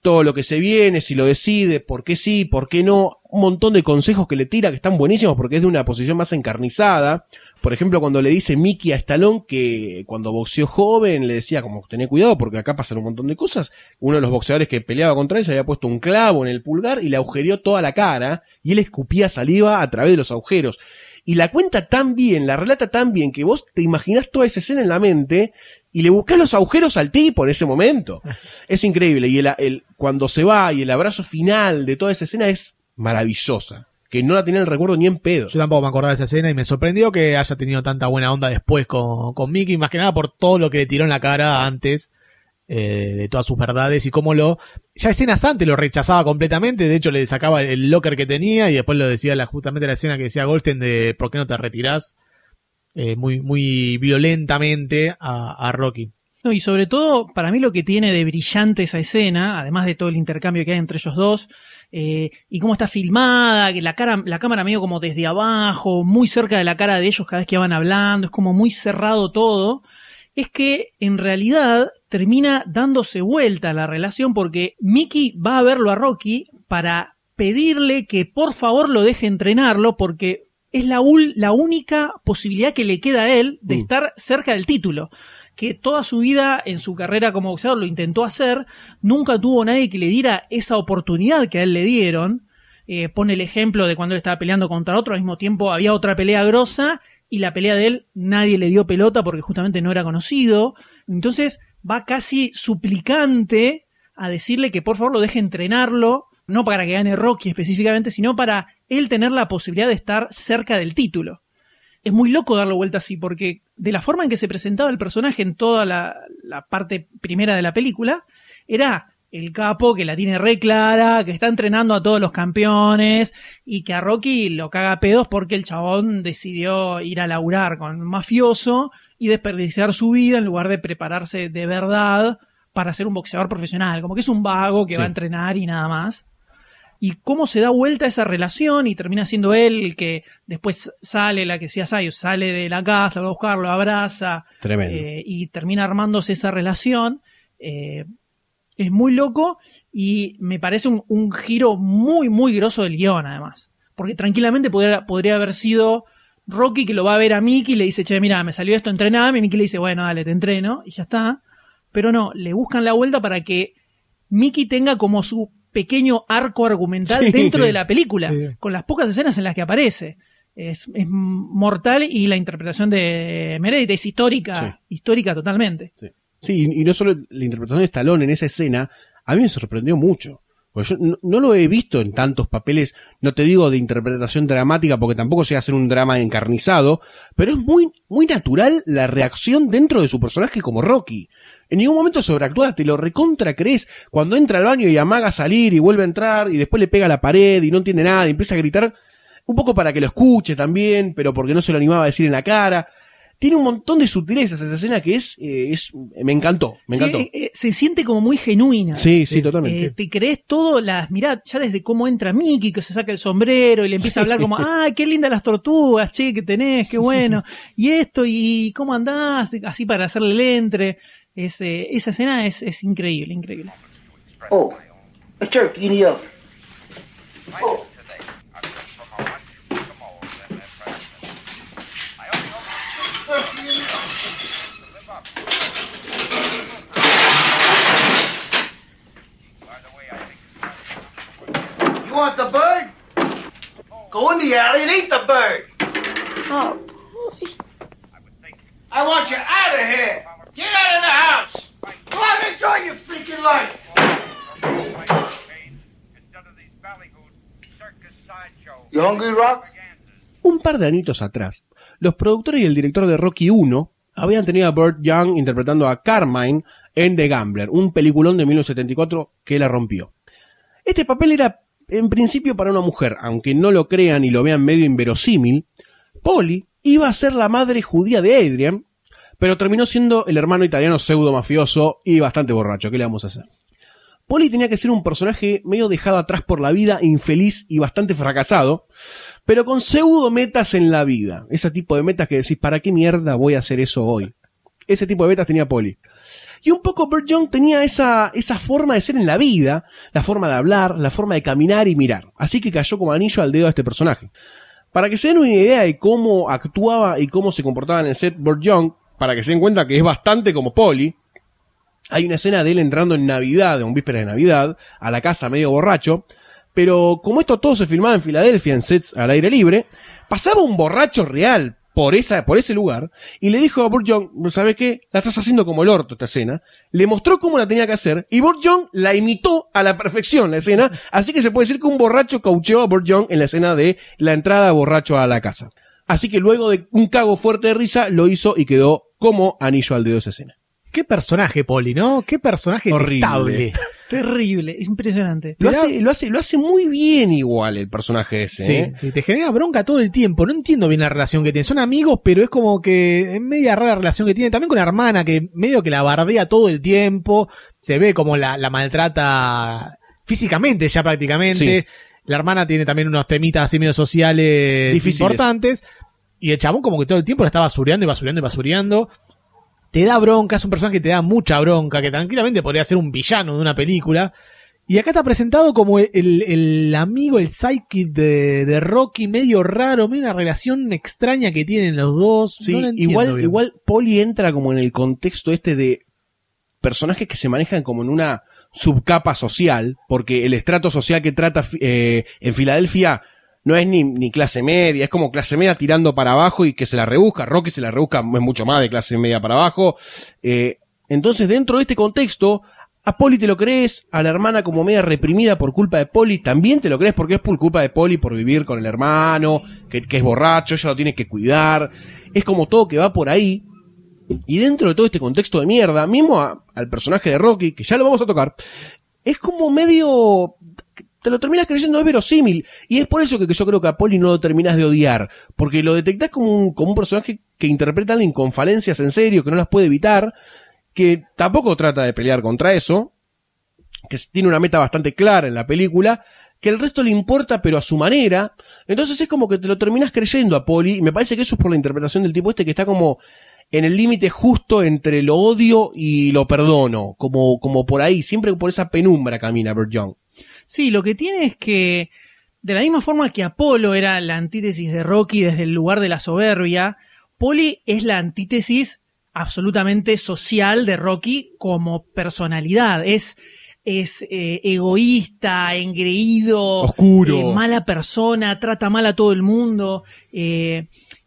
todo lo que se viene, si lo decide, por qué sí, por qué no, un montón de consejos que le tira que están buenísimos porque es de una posición más encarnizada. Por ejemplo, cuando le dice Mickey a Stallone que cuando boxeó joven le decía como tené cuidado porque acá pasan un montón de cosas. Uno de los boxeadores que peleaba contra él se había puesto un clavo en el pulgar y le agujereó toda la cara y él escupía saliva a través de los agujeros. Y la cuenta tan bien, la relata tan bien que vos te imaginás toda esa escena en la mente y le buscás los agujeros al tipo en ese momento. Es increíble. Y el, el- cuando se va y el abrazo final de toda esa escena es maravillosa. Que no la tenía en el recuerdo ni en pedo. Yo tampoco me acordaba de esa escena y me sorprendió que haya tenido tanta buena onda después con, con Mickey, más que nada por todo lo que le tiró en la cara antes eh, de todas sus verdades y cómo lo... Ya escenas antes lo rechazaba completamente, de hecho le sacaba el locker que tenía y después lo decía la, justamente la escena que decía Goldstein de ¿por qué no te retirás? Eh, muy, muy violentamente a, a Rocky. No, y sobre todo, para mí lo que tiene de brillante esa escena, además de todo el intercambio que hay entre ellos dos, eh, y cómo está filmada, que la cara, la cámara medio como desde abajo, muy cerca de la cara de ellos cada vez que van hablando, es como muy cerrado todo, es que en realidad termina dándose vuelta la relación porque Mickey va a verlo a Rocky para pedirle que por favor lo deje entrenarlo porque es la, ul- la única posibilidad que le queda a él de Mm. estar cerca del título. Que toda su vida en su carrera como boxeador lo intentó hacer, nunca tuvo nadie que le diera esa oportunidad que a él le dieron. Eh, pone el ejemplo de cuando él estaba peleando contra otro, al mismo tiempo había otra pelea grosa y la pelea de él nadie le dio pelota porque justamente no era conocido. Entonces va casi suplicante a decirle que por favor lo deje entrenarlo, no para que gane Rocky específicamente, sino para él tener la posibilidad de estar cerca del título. Es muy loco darle vuelta así, porque de la forma en que se presentaba el personaje en toda la, la parte primera de la película, era el capo que la tiene re clara, que está entrenando a todos los campeones y que a Rocky lo caga a pedos porque el chabón decidió ir a laburar con un mafioso y desperdiciar su vida en lugar de prepararse de verdad para ser un boxeador profesional. Como que es un vago que Sí. va a entrenar y nada más. Y cómo se da vuelta esa relación y termina siendo él el que después sale, la que decía Sayos, sale de la casa, va a buscarlo, abraza, Tremendo. eh, y termina armándose esa relación. eh, es muy loco y me parece un, un giro muy, muy grosso del guion, además. Porque tranquilamente podría, podría haber sido Rocky que lo va a ver a Mickey y le dice, che, mira, me salió esto, entrename. Y Mickey le dice, bueno, dale, te entreno. Y ya está. Pero no, le buscan la vuelta para que Mickey tenga como su pequeño arco argumental Sí, dentro sí. de la película, Sí. con las pocas escenas en las que aparece. Es, es mortal y la interpretación de Meredith es histórica, histórica totalmente. Sí, y, no solo la interpretación de Stallone en esa escena, a mí me sorprendió mucho. Porque yo no, no lo he visto en tantos papeles, no te digo de interpretación dramática, porque tampoco sé hacer un drama encarnizado, pero es muy, muy natural la reacción dentro de su personaje como Rocky. En ningún momento sobreactúa, te lo recontra crees. Cuando entra al baño y amaga a salir y vuelve a entrar y después le pega a la pared y no entiende nada y empieza a gritar, un poco para que lo escuche también, pero porque no se lo animaba a decir en la cara. Tiene un montón de sutilezas esa escena que es, eh, es me encantó, me encantó. eh, eh, se siente como muy genuina. Sí, sí, totalmente. Eh, te crees todo, las mirá, ya desde cómo entra Mickey, que se saca el sombrero y le empieza a hablar como, ay, qué lindas las tortugas, che, que tenés, qué bueno. y esto, y cómo andás, así para hacerle el entre. Es, eh, esa escena es, es increíble, increíble. Oh, a turkey in the oven. Oh. You want the bird? Go in the alley and eat the bird. Oh, boy. I want you out of here. Get out of the house. Go enjoy your freaking life. You hungry, Rock? Un par de añitos atrás, los productores y el director de Rocky 1 habían tenido a Burt Young interpretando a Carmine en The Gambler, un peliculón de 1974 que la rompió. Este papel era en principio para una mujer, aunque no lo crean y lo vean medio inverosímil. Polly iba a ser la madre judía de Adrian, pero terminó siendo el hermano italiano pseudo mafioso y bastante borracho. ¿Qué le vamos a hacer? Polly tenía que ser un personaje medio dejado atrás por la vida, infeliz y bastante fracasado, pero con pseudo metas en la vida. Ese tipo de metas que decís, ¿para qué mierda voy a hacer eso hoy? Ese tipo de metas tenía Polly. Y un poco Burt Young tenía esa, esa forma de ser en la vida, la forma de hablar, la forma de caminar y mirar. Así que cayó como anillo al dedo a este personaje. Para que se den una idea de cómo actuaba y cómo se comportaba en el set Burt Young, para que se den cuenta que es bastante como Polly, hay una escena de él entrando en Navidad, en víspera de Navidad, a la casa medio borracho, pero como esto todo se filmaba en Filadelfia en sets al aire libre, pasaba un borracho real por esa, por ese lugar, y le dijo a Burt Young, ¿sabes qué? La estás haciendo como el orto esta escena. Le mostró cómo la tenía que hacer, y Burt Young la imitó a la perfección la escena, así que se puede decir que un borracho caucheó a Burt Young en la escena de la entrada borracho a la casa. Así que luego de un cago fuerte de risa, lo hizo y quedó como anillo al dedo esa escena. Qué personaje, Poli, ¿no? Qué personaje Horrible. Terrible, es impresionante. Lo hace, lo, hace, lo hace muy bien igual el personaje ese. Sí, ¿eh? sí, te genera bronca todo el tiempo. No entiendo bien la relación que tiene. Son amigos, pero es como que es media rara la relación que tiene. También con la hermana, que medio que la bardea todo el tiempo. Se ve como la, la maltrata físicamente ya prácticamente. Sí. La hermana tiene también unos temitas así medio sociales Difíciles. importantes. Y el chabón como que todo el tiempo la está basureando y basureando y basureando. Te da bronca, es un personaje que te da mucha bronca, que tranquilamente podría ser un villano de una película. Y acá está presentado como el, el- el amigo, el sidekick de, de Rocky, medio raro, medio una relación extraña que tienen los dos. Sí, No igual, bien. igual Polly entra como en el contexto este de personajes que se manejan como en una subcapa social, porque el estrato social que trata eh, en Filadelfia no es ni, ni clase media, es como clase media tirando para abajo y que se la rebusca. Rocky se la rebusca, es mucho más de clase media para abajo. Eh, entonces, dentro de este contexto, a Polly te lo crees, a la hermana como media reprimida por culpa de Polly, también te lo crees porque es por culpa de Polly por vivir con el hermano, que, que es borracho, ella lo tiene que cuidar. Es como todo que va por ahí. Y dentro de todo este contexto de mierda, mismo al personaje de Rocky, que ya lo vamos a tocar, es como medio... Te lo terminas creyendo, es verosímil. Y es por eso que, yo creo que a Polly no lo terminas de odiar. Porque lo detectás como un, personaje que interpreta a alguien con falencias en serio, que no las puede evitar, que tampoco trata de pelear contra eso, que tiene una meta bastante clara en la película, que el resto le importa pero a su manera. Entonces es como que te lo terminas creyendo a Polly, y me parece que eso es por la interpretación del tipo este que está como en el límite justo entre lo odio y lo perdono, como, como por ahí, siempre por esa penumbra camina Bert Young. Sí, lo que tiene es que, de la misma forma que Apolo era la antítesis de Rocky desde el lugar de la soberbia, Polly es la antítesis absolutamente social de Rocky como personalidad. Es, es eh, egoísta, engreído, Oscuro. eh, mala persona, trata mal a todo el mundo. eh,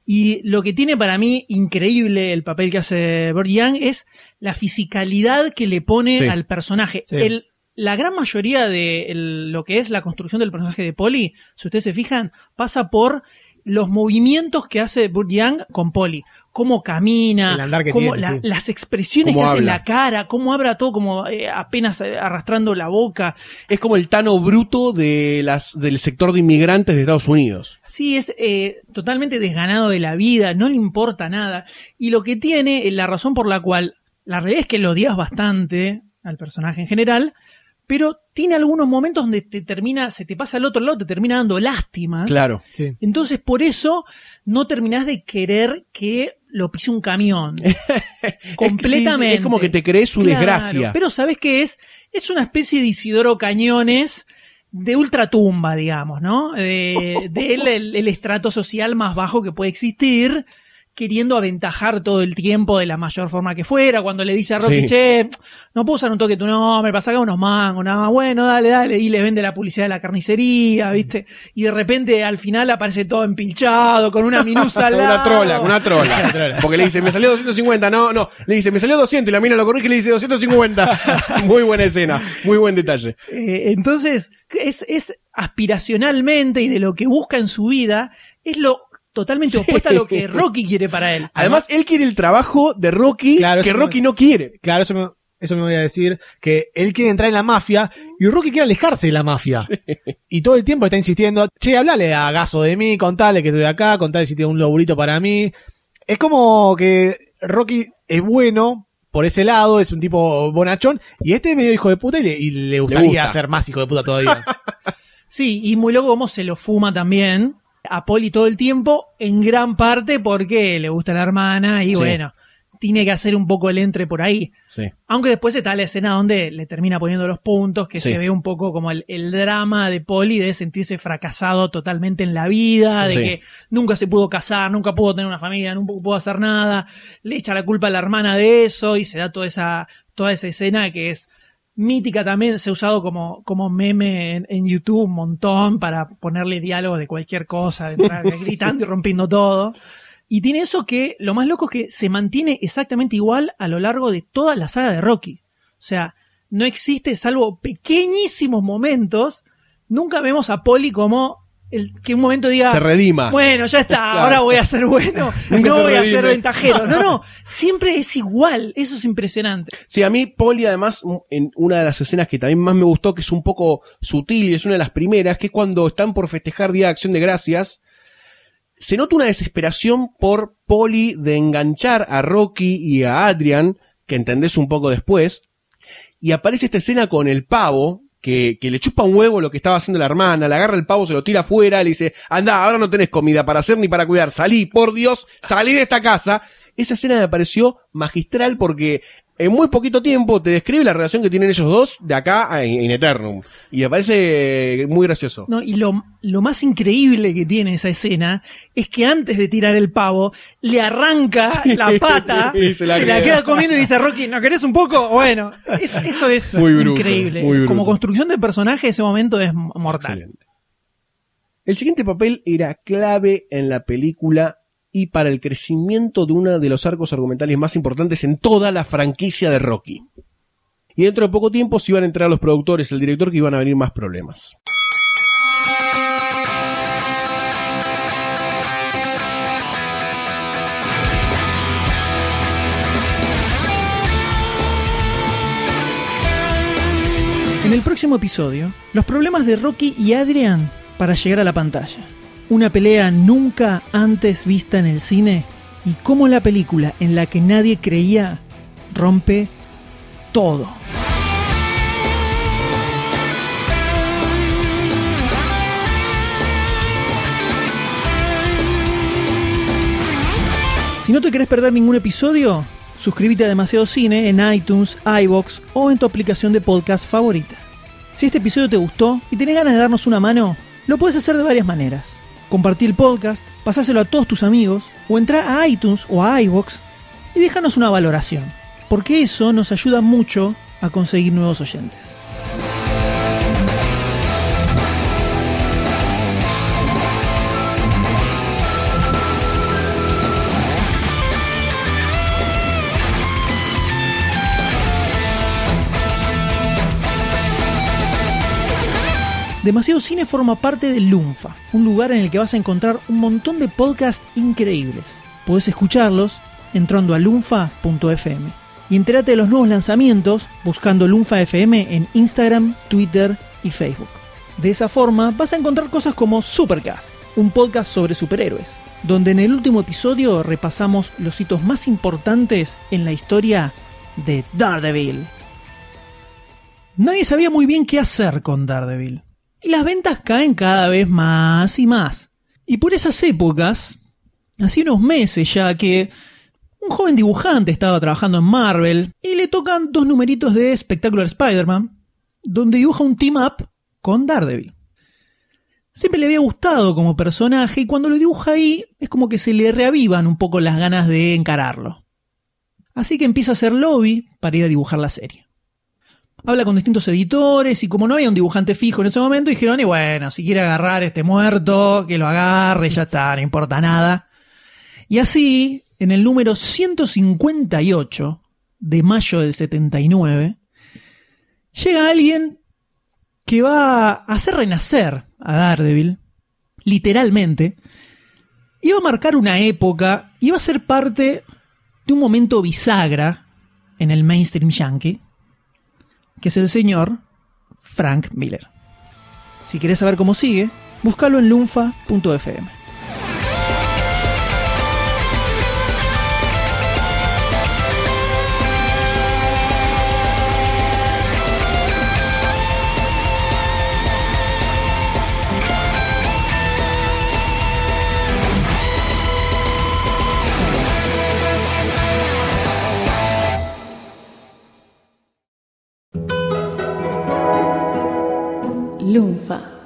y lo que tiene para mí increíble el papel que hace Burt Young es la fisicalidad que le pone Sí. al personaje. Sí. El, la gran mayoría de el- lo que es la construcción del personaje de Polly, si ustedes se fijan, pasa por los movimientos que hace Burt Young con Polly. Cómo camina, cómo tiene, la- sí. las expresiones que hace en la cara, cómo habla todo como eh, apenas eh, arrastrando la boca. Es como el Tano bruto de las, del sector de inmigrantes de Estados Unidos. Sí, es eh, totalmente desganado de la vida, no le importa nada. Y lo que tiene, eh, la razón por la cual, la realidad es que lo odias bastante al personaje en general, pero tiene algunos momentos donde te termina, se te pasa al otro lado, te termina dando lástima. Claro. Sí. Entonces, por eso no terminás de querer que lo pise un camión. Completamente. Es, como que te crees su Claro, desgracia. Pero ¿sabes qué es? Es una especie de Isidoro Cañones de ultratumba, digamos, ¿no? De, de él, el estrato social más bajo que puede existir, queriendo aventajar todo el tiempo de la mayor forma que fuera. Cuando le dice a Rocky, Sí. che, no puedo usar un toque tu nombre, para sacar unos mangos, nada más. Bueno, dale, dale. Y le vende la publicidad de la carnicería, ¿viste? Y de repente al final aparece todo empilchado, con una minusa al Con una lado. trola, con una trola. Porque le dice, me salió 250. No, no. Le dice, me salió 200 y la mina lo corrige y le dice 250. muy buena escena. Muy buen detalle. Eh, entonces, es, es aspiracionalmente y de lo que busca en su vida, es lo totalmente Sí. opuesto a lo que Rocky quiere para él. Además, él quiere el trabajo de Rocky Claro, que Rocky no quiere. Claro, eso me, eso me voy a decir, que él quiere entrar en la mafia y Rocky quiere alejarse de la mafia. Y todo el tiempo está insistiendo, che, hablale a Gaso de mí, contale que estoy acá, contale si tiene un laburito para mí. Es como que Rocky es bueno por ese lado, es un tipo bonachón, y este es medio hijo de puta y le, y le gustaría gusta. ser más hijo de puta todavía. Sí, y muy loco cómo se lo fuma también a Poli todo el tiempo, en gran parte porque le gusta la hermana y Sí. bueno, tiene que hacer un poco el entre por ahí. Sí. Aunque después está la escena donde le termina poniendo los puntos, que Sí. se ve un poco como el, el drama de Polly de sentirse fracasado totalmente en la vida, de que nunca se pudo casar, nunca pudo tener una familia, nunca pudo hacer nada, le echa la culpa a la hermana de eso y se da toda esa, toda esa escena que es mítica también, se ha usado como, como meme en, en YouTube un montón para ponerle diálogo de cualquier cosa, de entrar gritando y rompiendo todo. Y tiene eso que lo más loco es que se mantiene exactamente igual a lo largo de toda la saga de Rocky. O sea, no existe, salvo pequeñísimos momentos, nunca vemos a Polly como el, que un momento diga. Se redima. Bueno, ya está, Claro. ahora voy a ser bueno, no voy a ser ventajero. No, no, siempre es igual, eso es impresionante. Sí, a mí Polly además, en una de las escenas que también más me gustó, que es un poco sutil y es una de las primeras, que es cuando están por festejar Día de Acción de Gracias, se nota una desesperación por Polly de enganchar a Rocky y a Adrian, que entendés un poco después, y aparece esta escena con el pavo, que, que le chupa un huevo lo que estaba haciendo la hermana, le agarra el pavo, se lo tira afuera, le dice, anda, ahora no tenés comida para hacer ni para cuidar, salí, por Dios, salí de esta casa. Esa escena me pareció magistral porque en muy poquito tiempo te describe la relación que tienen ellos dos de acá a in eternum. Y me parece muy gracioso. No, y lo, lo más increíble que tiene esa escena es que antes de tirar el pavo, le arranca Sí, la pata, sí, se, se la queda. comiendo y dice, Rocky, ¿no querés un poco? Bueno, eso, eso es Muy bruto, increíble. muy. Como construcción de personaje, ese momento es mortal. Excelente. El siguiente papel era clave en la película y para el crecimiento de uno de los arcos argumentales más importantes en toda la franquicia de Rocky. Y dentro de poco tiempo se iban a entrar los productores, el director, que iban a venir más problemas. En el próximo episodio, los problemas de Rocky y Adrian para llegar a la pantalla. Una pelea nunca antes vista en el cine y cómo la película en la que nadie creía rompe todo. Si no te querés perder ningún episodio, suscríbete a Demasiado Cine en iTunes, iBox o en tu aplicación de podcast favorita. Si este episodio te gustó y tenés ganas de darnos una mano, lo puedes hacer de varias maneras. Compartir el podcast, pasáselo a todos tus amigos o entrar a iTunes o a iBox y déjanos una valoración, porque eso nos ayuda mucho a conseguir nuevos oyentes. Demasiado Cine forma parte de Lunfa, un lugar en el que vas a encontrar un montón de podcasts increíbles. Podés escucharlos entrando a lunfa.fm y entérate de los nuevos lanzamientos buscando Lunfa FM en Instagram, Twitter y Facebook. De esa forma vas a encontrar cosas como Supercast, un podcast sobre superhéroes, donde en el último episodio repasamos los hitos más importantes en la historia de Daredevil. Nadie sabía muy bien qué hacer con Daredevil. Y las ventas caen cada vez más y más. Y por esas épocas, hace unos meses ya que un joven dibujante estaba trabajando en Marvel y le tocan dos numeritos de Spectacular Spider-Man, donde dibuja un team up con Daredevil. Siempre le había gustado como personaje y cuando lo dibuja ahí es como que se le reavivan un poco las ganas de encararlo. Así que empieza a hacer lobby para ir a dibujar la serie habla con distintos editores y como no había un dibujante fijo en ese momento, dijeron, y bueno, si quiere agarrar este muerto, que lo agarre, ya está, no importa nada. Y así, en el número 158 de mayo del 79, llega alguien que va a hacer renacer a Daredevil, literalmente, va a marcar una época va a ser parte de un momento bisagra en el mainstream yankee, que es el señor Frank Miller. Si querés saber cómo sigue, búscalo en lunfa.fm. Lunfa.